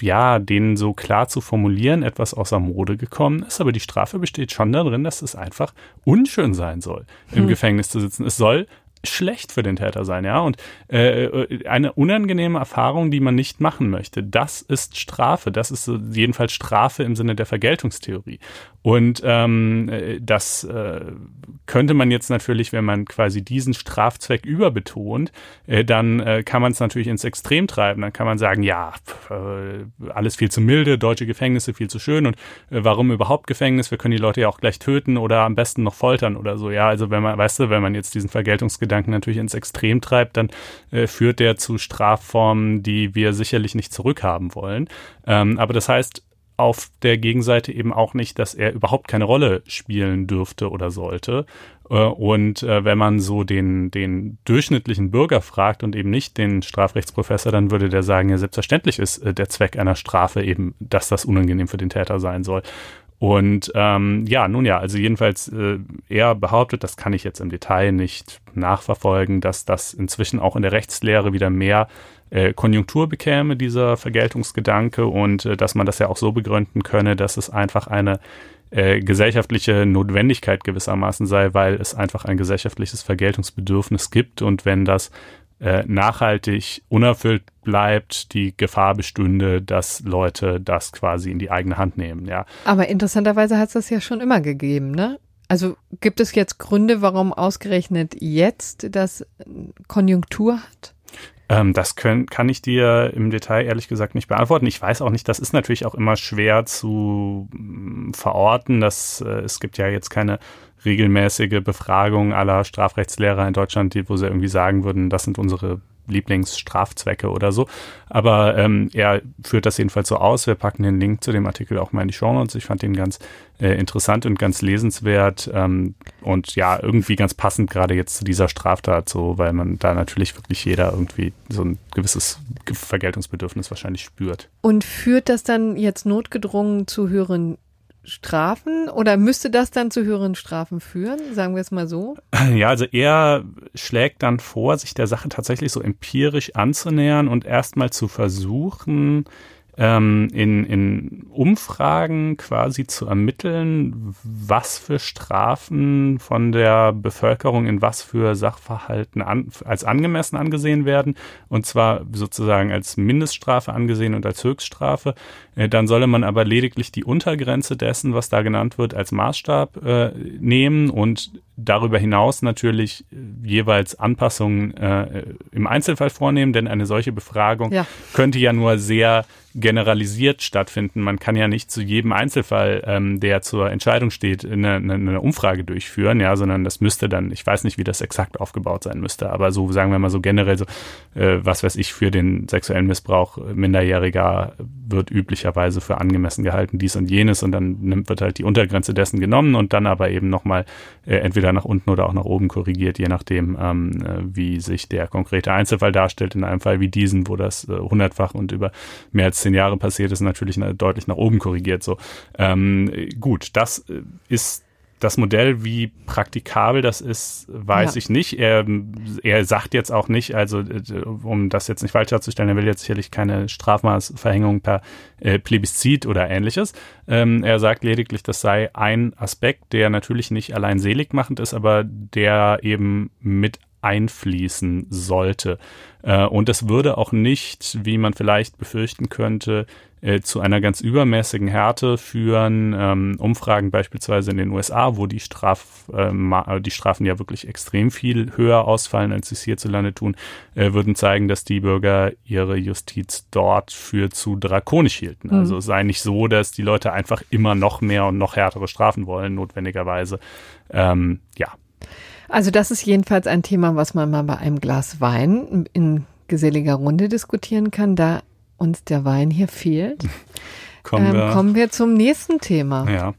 ja, den so klar zu formulieren, etwas außer Mode gekommen ist, aber die Strafe besteht schon darin, dass es einfach unschön sein soll, im hm. Gefängnis zu sitzen. Es soll schlecht für den Täter sein, ja, und äh, äh, eine unangenehme Erfahrung, die man nicht machen möchte. Das ist Strafe, das ist jedenfalls Strafe im Sinne der Vergeltungstheorie. Und ähm, äh, das äh, könnte man jetzt natürlich, wenn man quasi diesen Strafzweck überbetont, äh, dann äh, kann man es natürlich ins Extrem treiben. Dann kann man sagen, ja, pf, äh, alles viel zu milde, deutsche Gefängnisse viel zu schön und äh, warum überhaupt Gefängnis? Wir können die Leute ja auch gleich töten oder am besten noch foltern oder so. Ja, also wenn man, weißt du, wenn man jetzt diesen Vergeltungsgedanken natürlich ins Extrem treibt, dann äh, führt der zu Strafformen, die wir sicherlich nicht zurückhaben wollen. Ähm, aber das heißt, auf der Gegenseite eben auch nicht, dass er überhaupt keine Rolle spielen dürfte oder sollte. Äh, und äh, wenn man so den, den durchschnittlichen Bürger fragt und eben nicht den Strafrechtsprofessor, dann würde der sagen, ja, selbstverständlich ist äh, der Zweck einer Strafe eben, dass das unangenehm für den Täter sein soll. Und ähm, ja, nun ja, also jedenfalls äh, er behauptet, das kann ich jetzt im Detail nicht nachverfolgen, dass das inzwischen auch in der Rechtslehre wieder mehr äh, Konjunktur bekäme, dieser Vergeltungsgedanke, und äh, dass man das ja auch so begründen könne, dass es einfach eine äh, gesellschaftliche Notwendigkeit gewissermaßen sei, weil es einfach ein gesellschaftliches Vergeltungsbedürfnis gibt und wenn das äh, nachhaltig unerfüllt bleibt, die Gefahr bestünde, dass Leute das quasi in die eigene Hand nehmen, ja. Aber interessanterweise hat es das ja schon immer gegeben, ne? Also gibt es jetzt Gründe, warum ausgerechnet jetzt das Konjunktur hat? Ähm, das können, kann ich dir im Detail ehrlich gesagt nicht beantworten. Ich weiß auch nicht, das ist natürlich auch immer schwer zu mm, verorten. Dass, äh, es gibt ja jetzt keine regelmäßige Befragung aller Strafrechtslehrer in Deutschland, die, wo sie irgendwie sagen würden, das sind unsere Lieblingsstrafzwecke oder so. Aber ähm, er führt das jedenfalls so aus. Wir packen den Link zu dem Artikel auch mal in die Show Notes. Ich fand den ganz äh, interessant und ganz lesenswert ähm, und ja, irgendwie ganz passend gerade jetzt zu dieser Straftat so, weil man da natürlich wirklich jeder irgendwie so ein gewisses Vergeltungsbedürfnis wahrscheinlich spürt. Und führt das dann jetzt notgedrungen zu höheren Strafen oder müsste das dann zu höheren Strafen führen, sagen wir es mal so? Ja, also er schlägt dann vor, sich der Sache tatsächlich so empirisch anzunähern und erstmal zu versuchen, ähm, in, in Umfragen quasi zu ermitteln, was für Strafen von der Bevölkerung in was für Sachverhalten an, als angemessen angesehen werden, und zwar sozusagen als Mindeststrafe angesehen und als Höchststrafe. Äh, dann solle man aber lediglich die Untergrenze dessen, was da genannt wird, als Maßstab äh, nehmen und darüber hinaus natürlich äh, jeweils Anpassungen äh, im Einzelfall vornehmen, denn eine solche Befragung ja. könnte ja nur sehr generalisiert stattfinden. Man kann ja nicht zu jedem Einzelfall, ähm, der zur Entscheidung steht, eine, eine, Umfrage durchführen, ja, sondern das müsste dann, ich weiß nicht, wie das exakt aufgebaut sein müsste, aber so sagen wir mal so generell so, äh, was weiß ich, für den sexuellen Missbrauch Minderjähriger wird üblicherweise für angemessen gehalten, dies und jenes und dann nimmt, wird halt die Untergrenze dessen genommen und dann aber eben nochmal äh, entweder nach unten oder auch nach oben korrigiert, je nachdem, ähm, äh, wie sich der konkrete Einzelfall darstellt. In einem Fall wie diesen, wo das äh, hundertfach und über mehr als zehn Jahre passiert ist, natürlich deutlich nach oben korrigiert. So ähm, gut, das äh, ist das Modell, wie praktikabel das ist, weiß ja. ich nicht. Er, er sagt jetzt auch nicht, also äh, um das jetzt nicht falsch darzustellen, er will jetzt sicherlich keine Strafmaßverhängung per äh, Plebiszit oder ähnliches. Ähm, er sagt lediglich, das sei ein Aspekt, der natürlich nicht allein seligmachend ist, aber der eben mit einfließen sollte. Äh, und es würde auch nicht, wie man vielleicht befürchten könnte, äh, zu einer ganz übermäßigen Härte führen. Ähm, Umfragen beispielsweise in den USA, wo die, Straf, äh, die Strafen ja wirklich extrem viel höher ausfallen, als sie es hierzulande tun, würden zeigen, dass die Bürger ihre Justiz dort für zu drakonisch hielten. Mhm. Also es sei nicht so, dass die Leute einfach immer noch mehr und noch härtere Strafen wollen, notwendigerweise. Ähm, ja. Also das ist jedenfalls ein Thema, was man mal bei einem Glas Wein in geselliger Runde diskutieren kann. Da uns der Wein hier fehlt, kommen, ähm, wir, kommen wir zum nächsten Thema. Ja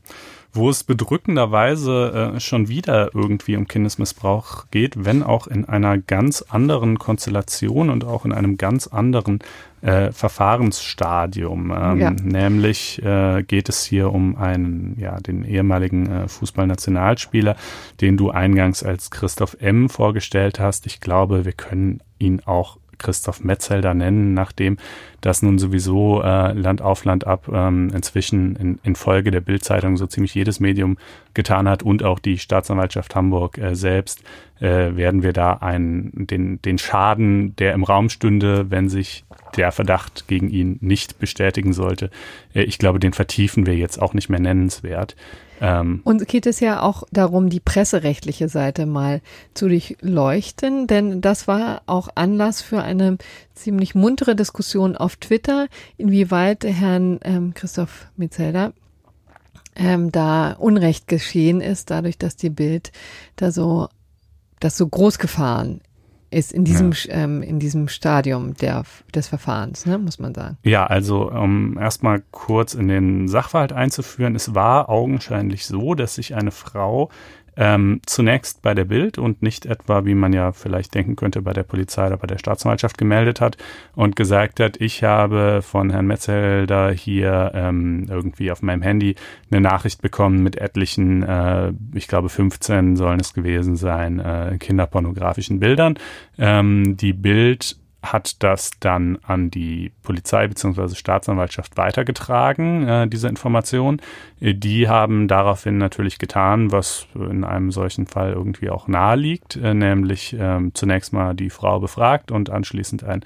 wo es bedrückenderweise äh, schon wieder irgendwie um Kindesmissbrauch geht, wenn auch in einer ganz anderen Konstellation und auch in einem ganz anderen äh, Verfahrensstadium. Ähm, ja. Nämlich äh, geht es hier um einen, ja, den ehemaligen äh, Fußballnationalspieler, den du eingangs als Christoph M. vorgestellt hast. Ich glaube, wir können ihn auch Christoph Metzelder nennen, nachdem das nun sowieso äh, Land auf Land ab ähm, inzwischen in, in Folge der Bildzeitung so ziemlich jedes Medium getan hat und auch die Staatsanwaltschaft Hamburg äh, selbst, äh, werden wir da einen, den, den Schaden, der im Raum stünde, wenn sich der Verdacht gegen ihn nicht bestätigen sollte, äh, ich glaube, den vertiefen wir jetzt auch nicht mehr nennenswert. Ähm, und geht es ja auch darum, die presserechtliche Seite mal zu durchleuchten, denn das war auch Anlass für eine ziemlich muntere Diskussion auf Twitter, inwieweit Herrn ähm, Christoph Metzelder ähm, da Unrecht geschehen ist, dadurch, dass die Bild da so, das so groß gefahren ist in diesem, ja. ähm, in diesem Stadium der, des Verfahrens, ne, muss man sagen. Ja, also um erstmal kurz in den Sachverhalt einzuführen, es war augenscheinlich so, dass sich eine Frau ähm, zunächst bei der Bild und nicht etwa, wie man ja vielleicht denken könnte, bei der Polizei oder bei der Staatsanwaltschaft gemeldet hat und gesagt hat, ich habe von Herrn Metzelder hier ähm, irgendwie auf meinem Handy eine Nachricht bekommen mit etlichen, äh, ich glaube 15 sollen es gewesen sein, äh, kinderpornografischen Bildern. Ähm, die Bild hat das dann an die Polizei bzw. Staatsanwaltschaft weitergetragen, äh, diese Information. Die haben daraufhin natürlich getan, was in einem solchen Fall irgendwie auch nahe liegt, äh, nämlich ähm, zunächst mal die Frau befragt und anschließend ein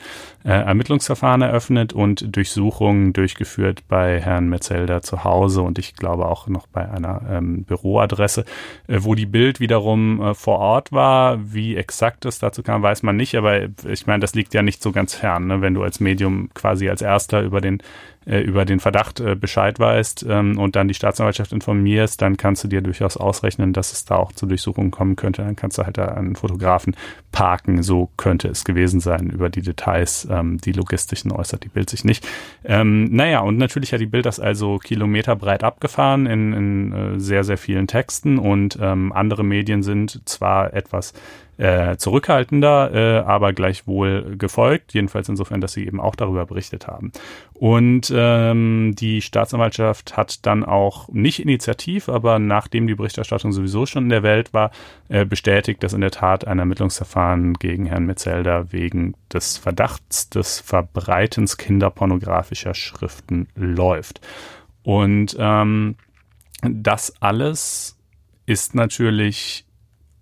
äh, Ermittlungsverfahren eröffnet und Durchsuchungen durchgeführt bei Herrn Metzelder zu Hause und ich glaube auch noch bei einer ähm, Büroadresse, äh, wo die Bild wiederum äh, vor Ort war. Wie exakt es dazu kam, weiß man nicht, aber ich meine, das liegt ja nicht so ganz fern, ne? wenn du als Medium quasi als erster über den äh, über den Verdacht äh, Bescheid weißt ähm, und dann die Staatsanwaltschaft informierst, dann kannst du dir durchaus ausrechnen, dass es da auch zu Durchsuchungen kommen könnte. Dann kannst du halt da einen Fotografen parken. So könnte es gewesen sein. Über die Details, ähm, die logistischen äußert die Bild sich nicht. Ähm, naja, und natürlich hat die Bild das also kilometerbreit abgefahren in, in äh, sehr, sehr vielen Texten und ähm, andere Medien sind zwar etwas äh, zurückhaltender, äh, aber gleichwohl gefolgt, jedenfalls insofern, dass sie eben auch darüber berichtet haben. Und ähm, die Staatsanwaltschaft hat dann auch nicht initiativ, aber nachdem die Berichterstattung sowieso schon in der Welt war, äh, bestätigt, dass in der Tat ein Ermittlungsverfahren gegen Herrn Metzelder wegen des Verdachts des Verbreitens kinderpornografischer Schriften läuft. Und ähm, das alles ist natürlich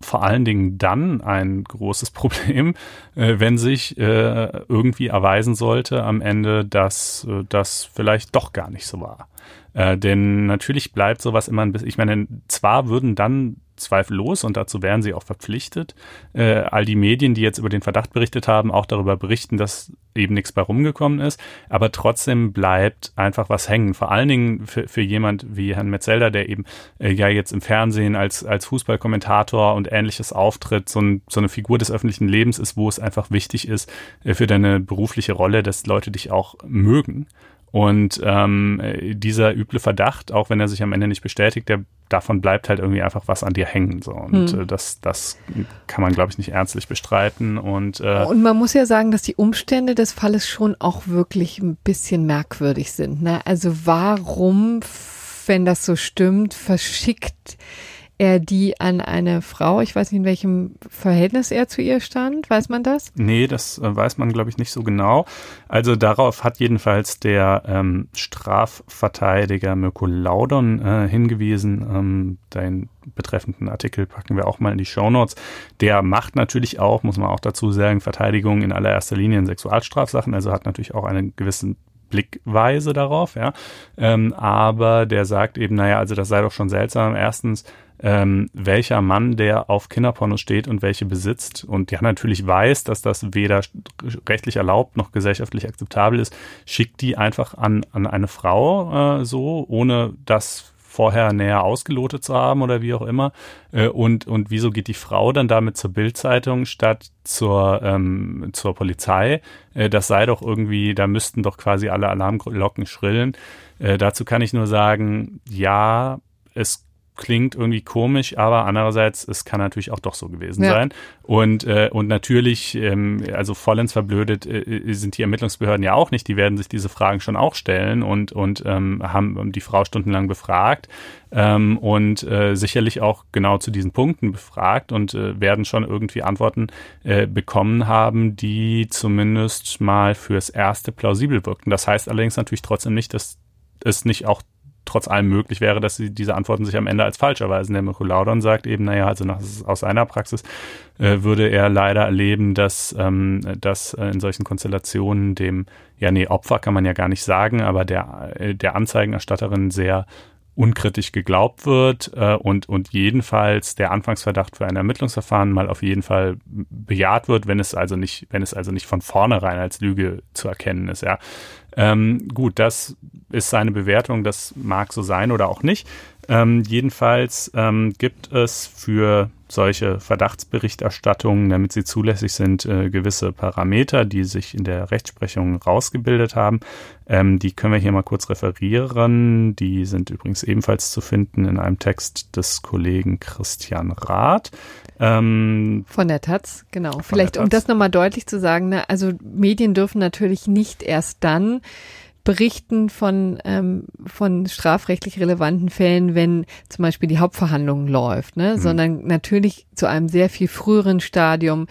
vor allen Dingen dann ein großes Problem, äh, wenn sich äh, irgendwie erweisen sollte am Ende, dass äh, das vielleicht doch gar nicht so war. Äh, denn natürlich bleibt sowas immer ein bisschen, ich meine, zwar würden dann zweifellos, und dazu wären sie auch verpflichtet, äh, all die Medien, die jetzt über den Verdacht berichtet haben, auch darüber berichten, dass eben nichts bei rumgekommen ist. Aber trotzdem bleibt einfach was hängen. Vor allen Dingen für, für jemand wie Herrn Metzelder, der eben äh, ja jetzt im Fernsehen als, als Fußballkommentator und ähnliches auftritt, so, ein, so eine Figur des öffentlichen Lebens ist, wo es einfach wichtig ist äh, für deine berufliche Rolle, dass Leute dich auch mögen. Und ähm, dieser üble Verdacht, auch wenn er sich am Ende nicht bestätigt, der davon bleibt halt irgendwie einfach was an dir hängen. So. Und hm. äh, das, das kann man, glaube ich, nicht ernstlich bestreiten. Und, äh, und man muss ja sagen, dass die Umstände des Falles schon auch wirklich ein bisschen merkwürdig sind. Ne? Also warum, wenn das so stimmt, verschickt er die an eine Frau. Ich weiß nicht, in welchem Verhältnis er zu ihr stand. Weiß man das? Nee, das äh, weiß man, glaube ich, nicht so genau. Also darauf hat jedenfalls der ähm, Strafverteidiger Mirko Laudon äh, hingewiesen. Ähm, den betreffenden Artikel packen wir auch mal in die Shownotes. Der macht natürlich auch, muss man auch dazu sagen, Verteidigung in allererster Linie in Sexualstrafsachen. Also hat natürlich auch einen gewissen Blickweise darauf, ja. Ähm, aber der sagt eben, naja, also das sei doch schon seltsam. Erstens, ähm, welcher Mann, der auf Kinderpornos steht und welche besitzt und ja natürlich weiß, dass das weder rechtlich erlaubt noch gesellschaftlich akzeptabel ist, schickt die einfach an, an eine Frau äh, so, ohne das vorher näher ausgelotet zu haben oder wie auch immer. Äh, und, und wieso geht die Frau dann damit zur Bildzeitung statt zur, ähm, zur Polizei? Äh, das sei doch irgendwie, da müssten doch quasi alle Alarmglocken schrillen. Äh, dazu kann ich nur sagen, ja, es klingt irgendwie komisch, aber andererseits, es kann natürlich auch doch so gewesen ja. sein. Und, äh, und natürlich, ähm, also vollends verblödet äh, äh, sind die Ermittlungsbehörden ja auch nicht. Die werden sich diese Fragen schon auch stellen und, und ähm, haben die Frau stundenlang befragt ähm, und äh, sicherlich auch genau zu diesen Punkten befragt und äh, werden schon irgendwie Antworten äh, bekommen haben, die zumindest mal fürs Erste plausibel wirkten. Das heißt allerdings natürlich trotzdem nicht, dass es nicht auch trotz allem möglich wäre, dass sie diese Antworten sich am Ende als falsch erweisen. Der Mirko Laudon sagt eben, naja, also nach, aus seiner Praxis äh, würde er leider erleben, dass, ähm, dass äh, in solchen Konstellationen dem, ja nee, Opfer kann man ja gar nicht sagen, aber der, äh, der Anzeigenerstatterin sehr unkritisch geglaubt wird äh, und, und jedenfalls der Anfangsverdacht für ein Ermittlungsverfahren mal auf jeden Fall bejaht wird, wenn es also nicht, wenn es also nicht von vornherein als Lüge zu erkennen ist, ja. Ähm, gut, das ist seine Bewertung, das mag so sein oder auch nicht. Ähm, jedenfalls ähm, gibt es für solche Verdachtsberichterstattungen, damit sie zulässig sind, äh, gewisse Parameter, die sich in der Rechtsprechung rausgebildet haben. Ähm, die können wir hier mal kurz referieren. Die sind übrigens ebenfalls zu finden in einem Text des Kollegen Christian Rath. Ähm, von der Taz, genau. Vielleicht, um das nochmal deutlich zu sagen, ne, also Medien dürfen natürlich nicht erst dann berichten von, ähm, von strafrechtlich relevanten Fällen, wenn zum Beispiel die Hauptverhandlung läuft, ne? Mhm. sondern natürlich zu einem sehr viel früheren Stadium,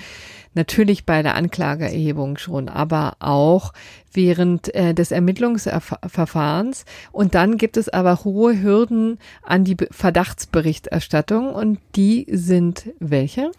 natürlich bei der Anklageerhebung schon, aber auch während äh, des Ermittlungsverfahrens. Und dann gibt es aber hohe Hürden an die Verdachtsberichterstattung und die sind welche?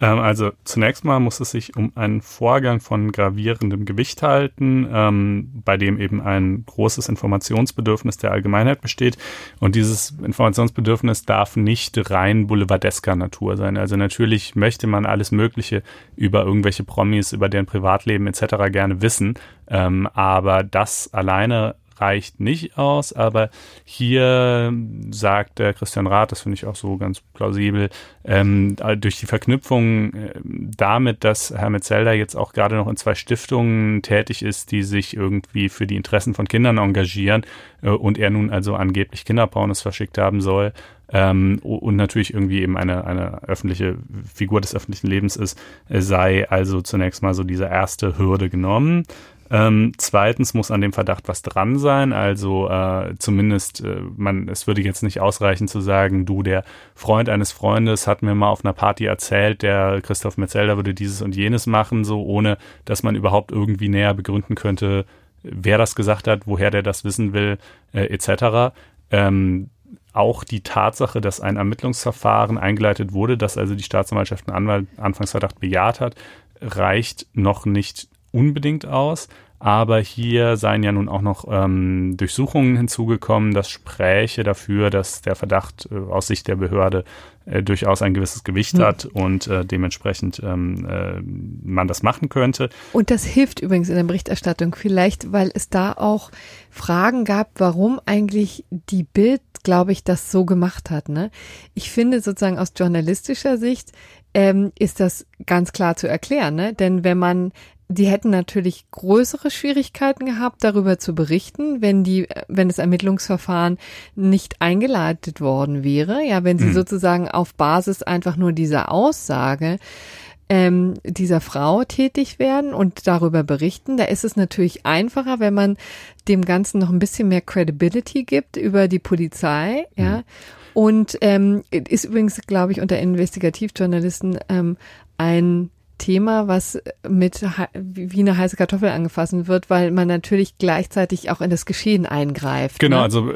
Ähm, also zunächst mal muss es sich um einen Vorgang von gravierendem Gewicht halten, ähm, bei dem eben ein großes Informationsbedürfnis der Allgemeinheit besteht. Und dieses Informationsbedürfnis darf nicht rein boulevardesker Natur sein. Also natürlich möchte man alles Mögliche über irgendwelche Promis, über deren Privatleben etc. gerne wissen. Ähm, aber das alleine reicht nicht aus, aber hier sagt der Christian Rath, das finde ich auch so ganz plausibel, ähm, durch die Verknüpfung äh, damit, dass Herr Metzelder jetzt auch gerade noch in zwei Stiftungen tätig ist, die sich irgendwie für die Interessen von Kindern engagieren äh, und er nun also angeblich Kinderpornos verschickt haben soll, ähm, und natürlich irgendwie eben eine, eine öffentliche Figur des öffentlichen Lebens ist, äh, sei also zunächst mal so diese erste Hürde genommen. Ähm, zweitens muss an dem Verdacht was dran sein, also äh, zumindest äh, man, es würde jetzt nicht ausreichen zu sagen, du, der Freund eines Freundes hat mir mal auf einer Party erzählt, der Christoph Metzelder würde dieses und jenes machen, so ohne, dass man überhaupt irgendwie näher begründen könnte, wer das gesagt hat, woher der das wissen will, äh, etc. Ähm, auch die Tatsache, dass ein Ermittlungsverfahren eingeleitet wurde, dass also die Staatsanwaltschaft einen Anfangsverdacht bejaht hat, reicht noch nicht unbedingt aus. Aber hier seien ja nun auch noch ähm, Durchsuchungen hinzugekommen. Das spräche dafür, dass der Verdacht äh, aus Sicht der Behörde äh, durchaus ein gewisses Gewicht hm. hat und äh, dementsprechend ähm, äh, man das machen könnte. Und das hilft übrigens in der Berichterstattung vielleicht, weil es da auch Fragen gab, warum eigentlich die Bild, glaube ich, das so gemacht hat. Ne? Ich finde sozusagen aus journalistischer Sicht ähm, ist das ganz klar zu erklären. Ne? Denn wenn man die hätten natürlich größere Schwierigkeiten gehabt, darüber zu berichten, wenn die, wenn das Ermittlungsverfahren nicht eingeleitet worden wäre. Ja, wenn sie mhm. sozusagen auf Basis einfach nur dieser Aussage ähm, dieser Frau tätig werden und darüber berichten. Da ist es natürlich einfacher, wenn man dem Ganzen noch ein bisschen mehr Credibility gibt über die Polizei, ja. Mhm. Und ähm, ist übrigens, glaube ich, unter Investigativjournalisten ähm, ein Thema, was mit wie eine heiße Kartoffel angefasst wird, weil man natürlich gleichzeitig auch in das Geschehen eingreift. Genau, ne? also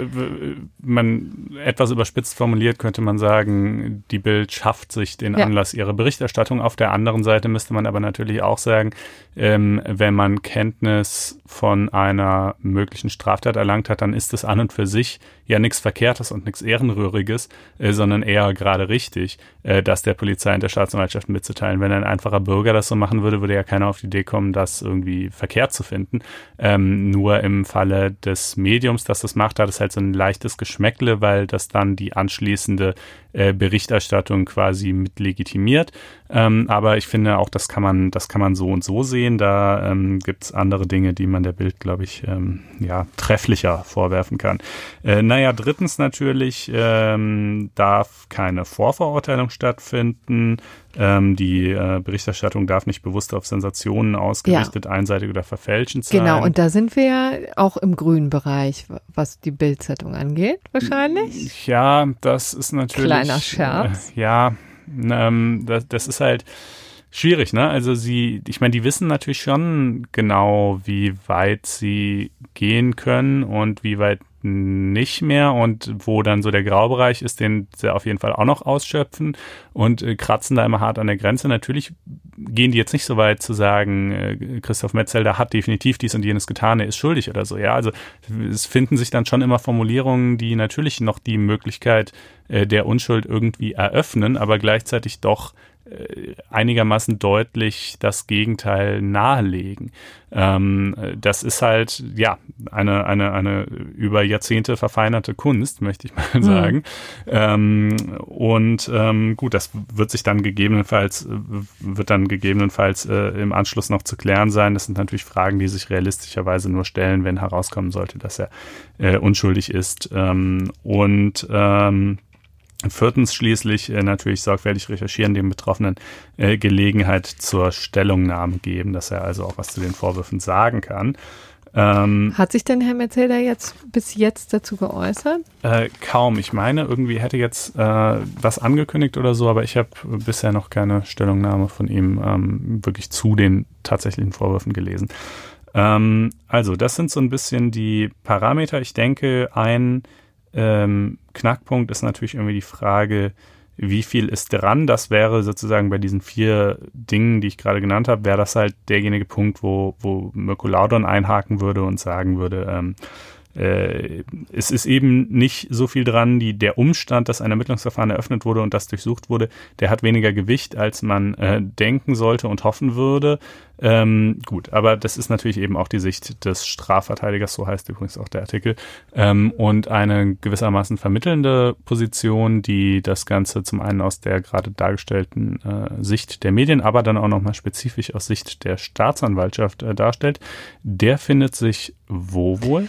man etwas überspitzt formuliert könnte man sagen, die Bild schafft sich den ja. Anlass ihrer Berichterstattung. Auf der anderen Seite müsste man aber natürlich auch sagen, ähm, wenn man Kenntnis von einer möglichen Straftat erlangt hat, dann ist es an und für sich ja nichts Verkehrtes und nichts Ehrenrühriges, äh, sondern eher gerade richtig, äh, das der Polizei und der Staatsanwaltschaft mitzuteilen. Wenn ein einfacher Bürger das so machen würde, würde ja keiner auf die Idee kommen, das irgendwie verkehrt zu finden. Ähm, nur im Falle des Mediums, das das macht, hat es halt so ein leichtes Geschmäckle, weil das dann die anschließende äh, Berichterstattung quasi mit legitimiert. Ähm, aber ich finde auch, das kann man, das kann man so und so sehen. Da ähm, gibt es andere Dinge, die man der Bild, glaube ich, ähm, ja, trefflicher vorwerfen kann. Äh, naja, drittens natürlich ähm, darf keine Vorverurteilung stattfinden. Ähm, die äh, Berichterstattung darf nicht bewusst auf Sensationen ausgerichtet, ja. einseitig oder verfälschend sein. Genau, und da sind wir ja auch im grünen Bereich, was die Bildzeitung angeht, wahrscheinlich. Ja, das ist natürlich. Kleiner Scherz. Äh, ja, ähm, das, das ist halt schwierig, ne? Also sie, ich meine, die wissen natürlich schon genau, wie weit sie gehen können und wie weit nicht mehr und wo dann so der Graubereich ist, den sie auf jeden Fall auch noch ausschöpfen und äh, kratzen da immer hart an der Grenze. Natürlich gehen die jetzt nicht so weit zu sagen, äh, Christoph Metzelder hat definitiv dies und jenes getan, er ist schuldig oder so. Ja, also es finden sich dann schon immer Formulierungen, die natürlich noch die Möglichkeit äh, der Unschuld irgendwie eröffnen, aber gleichzeitig doch einigermaßen deutlich das Gegenteil nahelegen. Ähm, das ist halt, ja, eine, eine, eine über Jahrzehnte verfeinerte Kunst, möchte ich mal mhm. sagen. Mhm. Ähm, und ähm, gut, das wird sich dann gegebenenfalls, wird dann gegebenenfalls äh, im Anschluss noch zu klären sein. Das sind natürlich Fragen, die sich realistischerweise nur stellen, wenn herauskommen sollte, dass er äh, unschuldig ist. Ähm, und ähm, Viertens schließlich äh, natürlich sorgfältig recherchieren, dem Betroffenen äh, Gelegenheit zur Stellungnahme geben, dass er also auch was zu den Vorwürfen sagen kann. Ähm, Hat sich denn Herr Metzelder jetzt bis jetzt dazu geäußert? Äh, kaum. Ich meine, irgendwie hätte jetzt äh, was angekündigt oder so, aber ich habe bisher noch keine Stellungnahme von ihm ähm, wirklich zu den tatsächlichen Vorwürfen gelesen. Ähm, also, das sind so ein bisschen die Parameter. Ich denke, ein ähm, Knackpunkt ist natürlich irgendwie die Frage, wie viel ist dran? Das wäre sozusagen bei diesen vier Dingen, die ich gerade genannt habe, wäre das halt derjenige Punkt, wo, wo Mirko Laudon einhaken würde und sagen würde, ähm, äh, es ist eben nicht so viel dran, die, der Umstand, dass ein Ermittlungsverfahren eröffnet wurde und das durchsucht wurde, der hat weniger Gewicht, als man äh, denken sollte und hoffen würde. Ähm, gut, aber das ist natürlich eben auch die Sicht des Strafverteidigers, so heißt übrigens auch der Artikel, ähm, und eine gewissermaßen vermittelnde Position, die das Ganze zum einen aus der gerade dargestellten äh, Sicht der Medien, aber dann auch nochmal spezifisch aus Sicht der Staatsanwaltschaft äh, darstellt. Der findet sich wo wohl?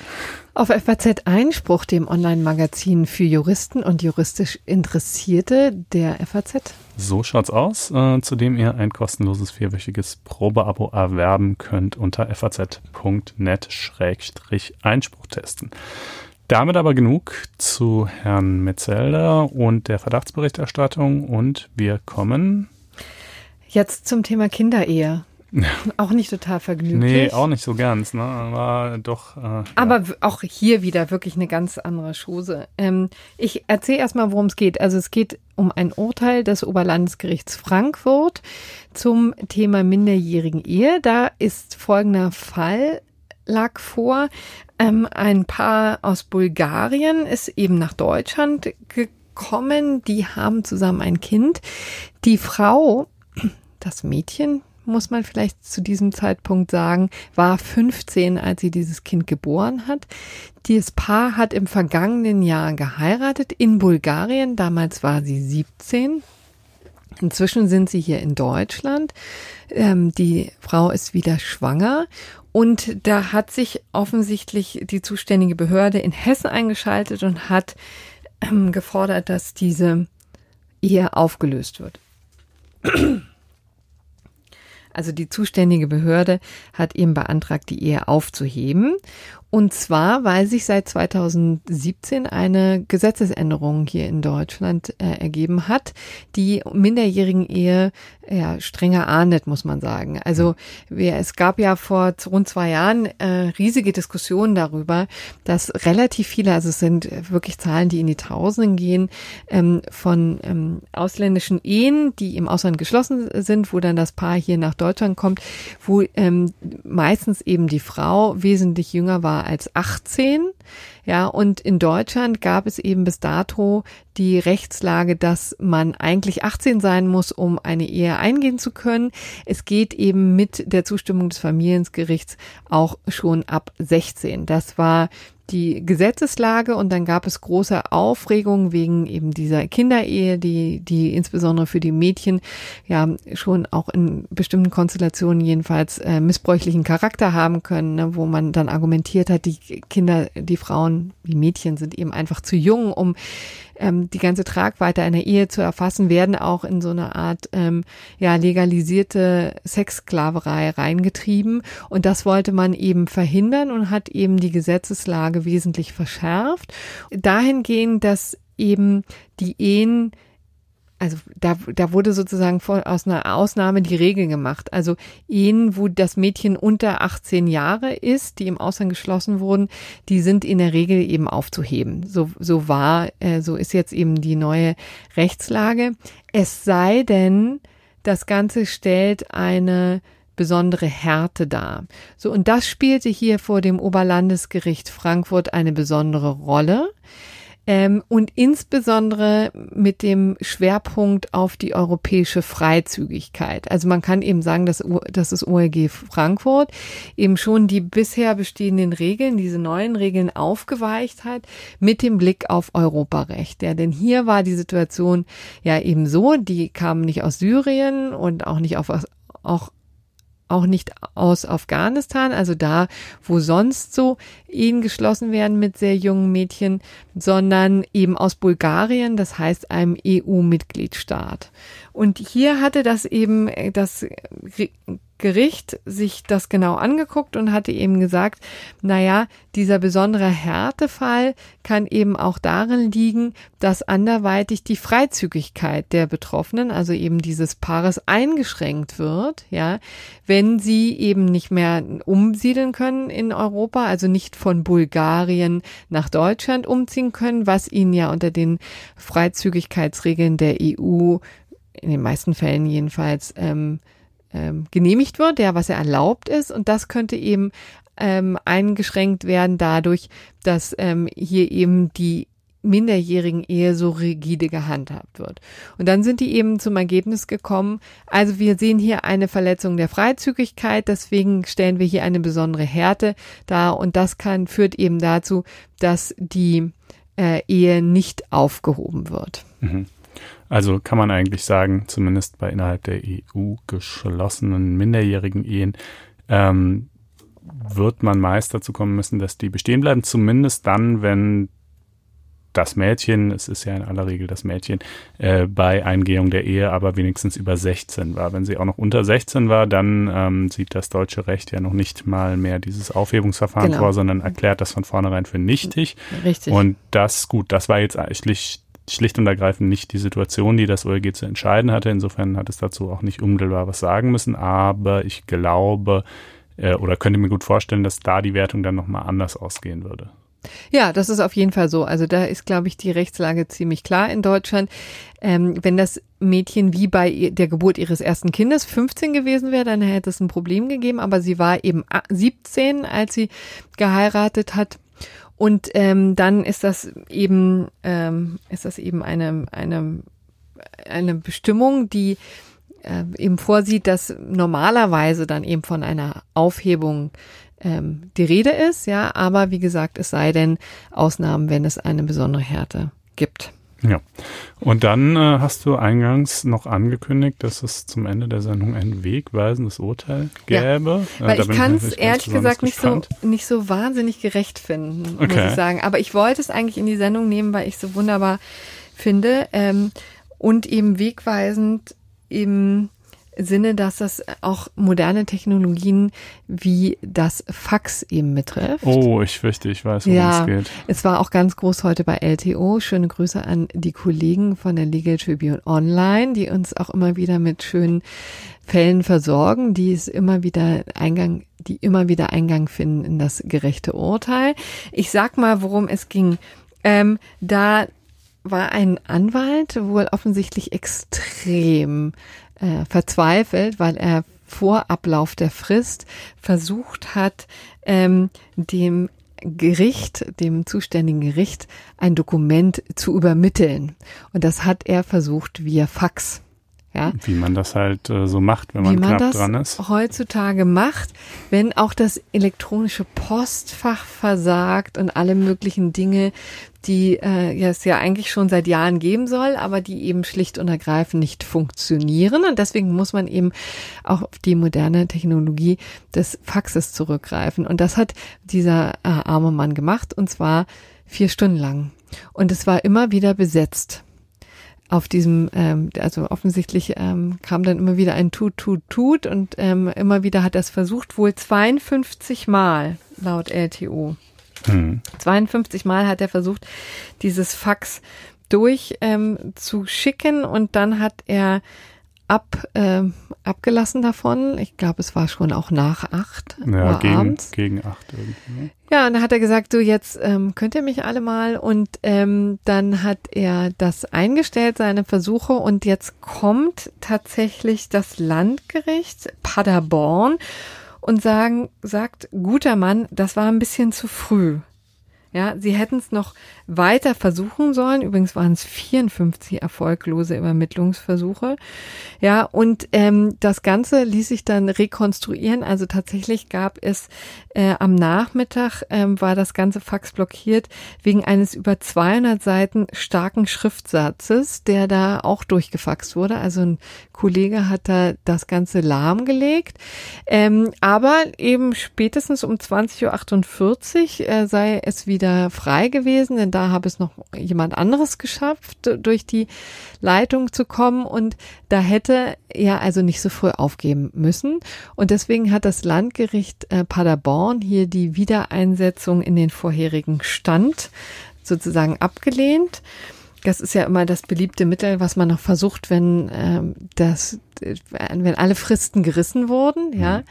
Auf FAZ Einspruch, dem Online-Magazin für Juristen und juristisch Interessierte der FAZ. So schaut's aus, äh, zu dem ihr ein kostenloses vierwöchiges Probeabo erwerben könnt unter faz.net-einspruch testen. Damit aber genug zu Herrn Metzelder und der Verdachtsberichterstattung und wir kommen jetzt zum Thema Kinderehe. Auch nicht total vergnüglich. Nee, auch nicht so ganz, ne? Aber doch. Äh, ja. Aber auch hier wieder wirklich eine ganz andere Chose. Ähm, ich erzähle erstmal, worum es geht. Also es geht um ein Urteil des Oberlandesgerichts Frankfurt zum Thema minderjährigen Ehe. Da ist folgender Fall lag vor. Ähm, ein Paar aus Bulgarien ist eben nach Deutschland gekommen. Die haben zusammen ein Kind. Die Frau, das Mädchen, muss man vielleicht zu diesem Zeitpunkt sagen, war 15, als sie dieses Kind geboren hat. Dieses Paar hat im vergangenen Jahr geheiratet in Bulgarien. Damals war sie 17. Inzwischen sind sie hier in Deutschland. Ähm, die Frau ist wieder schwanger und da hat sich offensichtlich die zuständige Behörde in Hessen eingeschaltet und hat ähm, gefordert, dass diese Ehe aufgelöst wird. Also die zuständige Behörde hat eben beantragt, die Ehe aufzuheben. Und zwar, weil sich seit 2017 eine Gesetzesänderung hier in Deutschland äh, ergeben hat, die minderjährigen Ehe ja, strenger ahndet, muss man sagen. Also wir, es gab ja vor rund zwei Jahren äh, riesige Diskussionen darüber, dass relativ viele, also es sind wirklich Zahlen, die in die Tausenden gehen, ähm, von ähm, ausländischen Ehen, die im Ausland geschlossen sind, wo dann das Paar hier nach Deutschland kommt, wo ähm, meistens eben die Frau wesentlich jünger war als 18. Ja, und in Deutschland gab es eben bis dato die Rechtslage, dass man eigentlich 18 sein muss, um eine Ehe eingehen zu können. Es geht eben mit der Zustimmung des Familiengerichts auch schon ab 16. Das war die Gesetzeslage und dann gab es große Aufregung wegen eben dieser Kinderehe, die, die insbesondere für die Mädchen ja schon auch in bestimmten Konstellationen jedenfalls äh, missbräuchlichen Charakter haben können, ne, wo man dann argumentiert hat, die Kinder, die Frauen, die Mädchen sind eben einfach zu jung, um ähm, die ganze Tragweite einer Ehe zu erfassen, werden auch in so eine Art ähm, ja legalisierte Sexsklaverei reingetrieben. Und das wollte man eben verhindern und hat eben die Gesetzeslage wesentlich verschärft. Dahingehend, dass eben die Ehen also da, da wurde sozusagen vor, aus einer Ausnahme die Regel gemacht. Also Ehen, wo das Mädchen unter 18 Jahre ist, die im Ausland geschlossen wurden, die sind in der Regel eben aufzuheben. So, so war, äh, so ist jetzt eben die neue Rechtslage. Es sei denn, das Ganze stellt eine besondere Härte dar. So, und das spielte hier vor dem Oberlandesgericht Frankfurt eine besondere Rolle. Ähm, und insbesondere mit dem Schwerpunkt auf die europäische Freizügigkeit. Also man kann eben sagen, dass, dass das OLG Frankfurt eben schon die bisher bestehenden Regeln, diese neuen Regeln aufgeweicht hat mit dem Blick auf Europarecht. Ja, denn hier war die Situation ja eben so, die kamen nicht aus Syrien und auch nicht auf, auch auch nicht aus Afghanistan, also da, wo sonst so Ehen geschlossen werden mit sehr jungen Mädchen, sondern eben aus Bulgarien, das heißt einem EU-Mitgliedstaat. Und hier hatte das eben das Gericht sich das genau angeguckt und hatte eben gesagt, naja, dieser besondere Härtefall kann eben auch darin liegen, dass anderweitig die Freizügigkeit der Betroffenen, also eben dieses Paares eingeschränkt wird, ja, wenn sie eben nicht mehr umsiedeln können in Europa, also nicht von Bulgarien nach Deutschland umziehen können, was ihnen ja unter den Freizügigkeitsregeln der EU in den meisten Fällen jedenfalls ähm, ähm, genehmigt wird, ja, was ja erlaubt ist. Und das könnte eben ähm, eingeschränkt werden dadurch, dass ähm, hier eben die minderjährigen Ehe so rigide gehandhabt wird. Und dann sind die eben zum Ergebnis gekommen, also wir sehen hier eine Verletzung der Freizügigkeit, deswegen stellen wir hier eine besondere Härte dar und das kann, führt eben dazu, dass die äh, Ehe nicht aufgehoben wird. Mhm. Also kann man eigentlich sagen, zumindest bei innerhalb der EU geschlossenen minderjährigen Ehen, ähm, wird man meist dazu kommen müssen, dass die bestehen bleiben, zumindest dann, wenn das Mädchen, es ist ja in aller Regel das Mädchen, äh, bei Eingehung der Ehe aber wenigstens über 16 war. Wenn sie auch noch unter 16 war, dann ähm, sieht das deutsche Recht ja noch nicht mal mehr dieses Aufhebungsverfahren genau. vor, sondern erklärt das von vornherein für nichtig. Richtig. Und das, gut, das war jetzt eigentlich schlicht und ergreifend nicht die Situation, die das OLG zu entscheiden hatte. Insofern hat es dazu auch nicht unmittelbar was sagen müssen. Aber ich glaube äh, oder könnte mir gut vorstellen, dass da die Wertung dann nochmal anders ausgehen würde. Ja, das ist auf jeden Fall so. Also da ist, glaube ich, die Rechtslage ziemlich klar in Deutschland. Ähm, wenn das Mädchen wie bei der Geburt ihres ersten Kindes 15 gewesen wäre, dann hätte es ein Problem gegeben. Aber sie war eben 17, als sie geheiratet hat. Und ähm, dann ist das eben ähm, ist das eben eine eine eine Bestimmung, die äh, eben vorsieht, dass normalerweise dann eben von einer Aufhebung ähm, die Rede ist, ja, aber wie gesagt, es sei denn Ausnahmen, wenn es eine besondere Härte gibt. Ja. Und dann äh, hast du eingangs noch angekündigt, dass es zum Ende der Sendung ein wegweisendes Urteil gäbe. Ja, weil äh, ich kann es ehrlich gesagt nicht so, nicht so wahnsinnig gerecht finden, okay. muss ich sagen. Aber ich wollte es eigentlich in die Sendung nehmen, weil ich es so wunderbar finde ähm, und eben wegweisend im Sinne, dass das auch moderne Technologien wie das Fax eben betrifft. Oh, ich fürchte, ich weiß, worum ja, es geht. Es war auch ganz groß heute bei LTO. Schöne Grüße an die Kollegen von der Legal Tribune Online, die uns auch immer wieder mit schönen Fällen versorgen, die es immer wieder Eingang, die immer wieder Eingang finden in das gerechte Urteil. Ich sag mal, worum es ging. Ähm, da war ein Anwalt wohl offensichtlich extrem äh, verzweifelt, weil er vor Ablauf der Frist versucht hat, ähm, dem Gericht, dem zuständigen Gericht, ein Dokument zu übermitteln. Und das hat er versucht via Fax. Ja. Wie man das halt äh, so macht, wenn man, man knapp dran ist. Heutzutage macht, wenn auch das elektronische Postfach versagt und alle möglichen Dinge, die äh, ja, es ja eigentlich schon seit Jahren geben soll, aber die eben schlicht und ergreifend nicht funktionieren. Und deswegen muss man eben auch auf die moderne Technologie des Faxes zurückgreifen. Und das hat dieser äh, arme Mann gemacht, und zwar vier Stunden lang. Und es war immer wieder besetzt auf diesem, ähm, also offensichtlich ähm, kam dann immer wieder ein Tut, Tut, Tut und ähm, immer wieder hat er es versucht, wohl 52 Mal laut LTO. Hm. 52 Mal hat er versucht, dieses Fax durch ähm, zu schicken und dann hat er ab, äh, abgelassen davon. Ich glaube, es war schon auch nach acht ja, Uhr gegen, abends. gegen acht irgendwie. ne? Ja, und dann hat er gesagt, du jetzt ähm, könnt ihr mich alle mal und ähm, dann hat er das eingestellt, seine Versuche und jetzt kommt tatsächlich das Landgericht Paderborn und sagen, sagt, guter Mann, das war ein bisschen zu früh. Ja, sie hätten es noch weiter versuchen sollen. Übrigens waren es 54 erfolglose Übermittlungsversuche. Ja, und ähm, das Ganze ließ sich dann rekonstruieren. Also tatsächlich gab es äh, am Nachmittag ähm, war das ganze Fax blockiert wegen eines über 200 Seiten starken Schriftsatzes, der da auch durchgefaxt wurde. Also ein Kollege hat da das Ganze lahmgelegt. Ähm, aber eben spätestens um 20.48 Uhr äh, sei es wieder frei gewesen, denn da habe es noch jemand anderes geschafft, durch die Leitung zu kommen und da hätte er also nicht so früh aufgeben müssen. Und deswegen hat das Landgericht äh, Paderborn hier die Wiedereinsetzung in den vorherigen Stand sozusagen abgelehnt. Das ist ja immer das beliebte Mittel, was man noch versucht, wenn ähm, das, wenn alle Fristen gerissen wurden, ja. Mhm.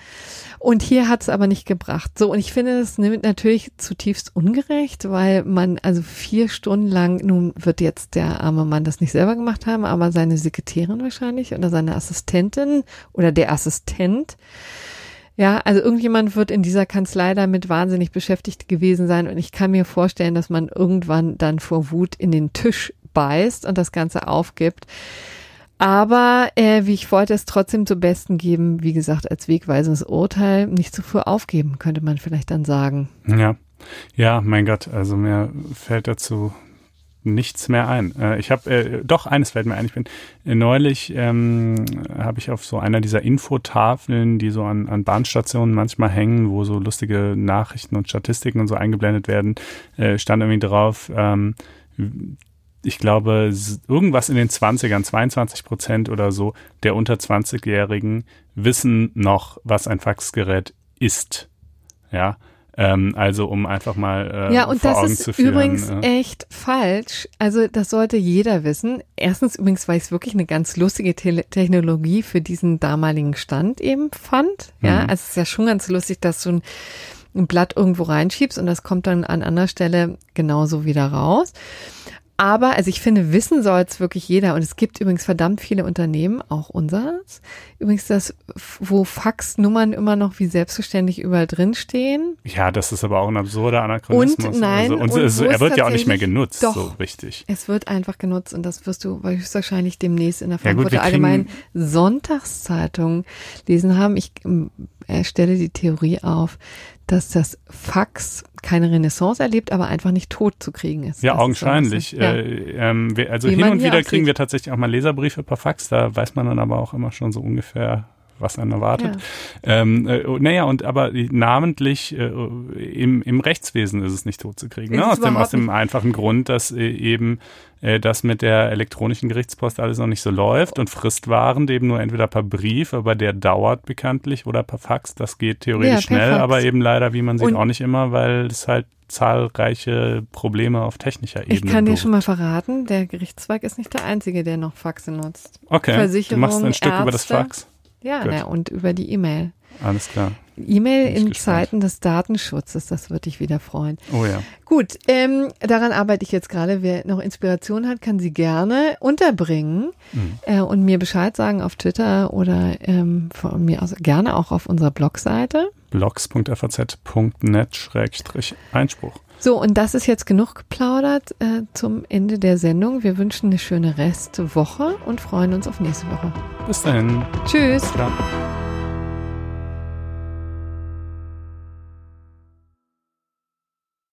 Und hier hat es aber nicht gebracht. So, und ich finde das natürlich zutiefst ungerecht, weil man also vier Stunden lang, nun wird jetzt der arme Mann das nicht selber gemacht haben, aber seine Sekretärin wahrscheinlich oder seine Assistentin oder der Assistent. Ja, also irgendjemand wird in dieser Kanzlei damit wahnsinnig beschäftigt gewesen sein und ich kann mir vorstellen, dass man irgendwann dann vor Wut in den Tisch beißt und das Ganze aufgibt. Aber äh, wie ich wollte es trotzdem zum Besten geben, wie gesagt, als wegweisendes Urteil, nicht zu früh aufgeben, könnte man vielleicht dann sagen. Ja. Ja, mein Gott, also mir fällt dazu nichts mehr ein. Äh, ich habe äh, doch eines fällt mir ein. Ich bin äh, neulich ähm, habe ich auf so einer dieser Infotafeln, die so an, an Bahnstationen manchmal hängen, wo so lustige Nachrichten und Statistiken und so eingeblendet werden, äh, stand irgendwie drauf. Ähm, ich glaube, irgendwas in den 20ern, 22 Prozent oder so der unter 20-Jährigen wissen noch, was ein Faxgerät ist. Ja, ähm, also um einfach mal äh, ja, und vor das Augen ist führen. übrigens äh, echt falsch. Also das sollte jeder wissen. Erstens übrigens, weil ich es wirklich eine ganz lustige Tele Technologie für diesen damaligen Stand eben fand. Ja, Mhm. also es ist ja schon ganz lustig, dass du ein, ein Blatt irgendwo reinschiebst und das kommt dann an anderer Stelle genauso wieder raus. Aber, also ich finde, wissen soll es wirklich jeder. Und es gibt übrigens verdammt viele Unternehmen, auch unseres. Übrigens das, wo Faxnummern immer noch wie selbstverständlich überall drinstehen. ja, das ist aber auch ein absurder Anachronismus. Und nein, also, und, und also, wo er wird ja auch nicht mehr genutzt, Doch. so richtig. Es wird einfach genutzt und das wirst du höchstwahrscheinlich demnächst in der Ja, Frankfurter kriegen- Allgemeinen Sonntagszeitung lesen haben. Ich er stelle die Theorie auf, dass das Fax keine Renaissance erlebt, aber einfach nicht tot zu kriegen ist. Ja, Das ist so augenscheinlich. ja. Äh, ähm, wir, also Wie hin und wieder kriegen wir tatsächlich auch mal Leserbriefe per Fax, da weiß man dann aber auch immer schon so ungefähr, was einen erwartet. Ähm, äh, oh, naja, und aber namentlich äh, im, im Rechtswesen ist es nicht tot zu kriegen. Ist Ne? Aus, dem, aus dem einfachen Grund, dass äh, eben äh, das mit der elektronischen Gerichtspost alles noch nicht so läuft und Fristwaren eben nur entweder per Brief, aber der dauert bekanntlich, oder per Fax. Das geht Ja, theoretisch per schnell, Fax. aber eben leider, wie man sieht, Und- auch nicht immer, weil es halt zahlreiche Probleme auf technischer Ebene Ich kann dir schon mal verraten, der Gerichtszweig ist nicht der einzige, der noch Faxe nutzt. Okay, du machst ein Stück über das Ärzte. Fax. Ja, na, und über die E-Mail. Alles klar. E-Mail ich in gespannt. Zeiten des Datenschutzes, das würde dich wieder freuen. Oh ja. Gut, ähm, daran arbeite ich jetzt gerade. Wer noch Inspiration hat, kann sie gerne unterbringen Mhm. äh, und mir Bescheid sagen auf Twitter oder ähm, von mir aus gerne auch auf unserer Blogseite. blogs.faz.net-einspruch. So, und das ist jetzt genug geplaudert äh, zum Ende der Sendung. Wir wünschen eine schöne Restwoche und freuen uns auf nächste Woche. Bis dahin. Tschüss. Ciao.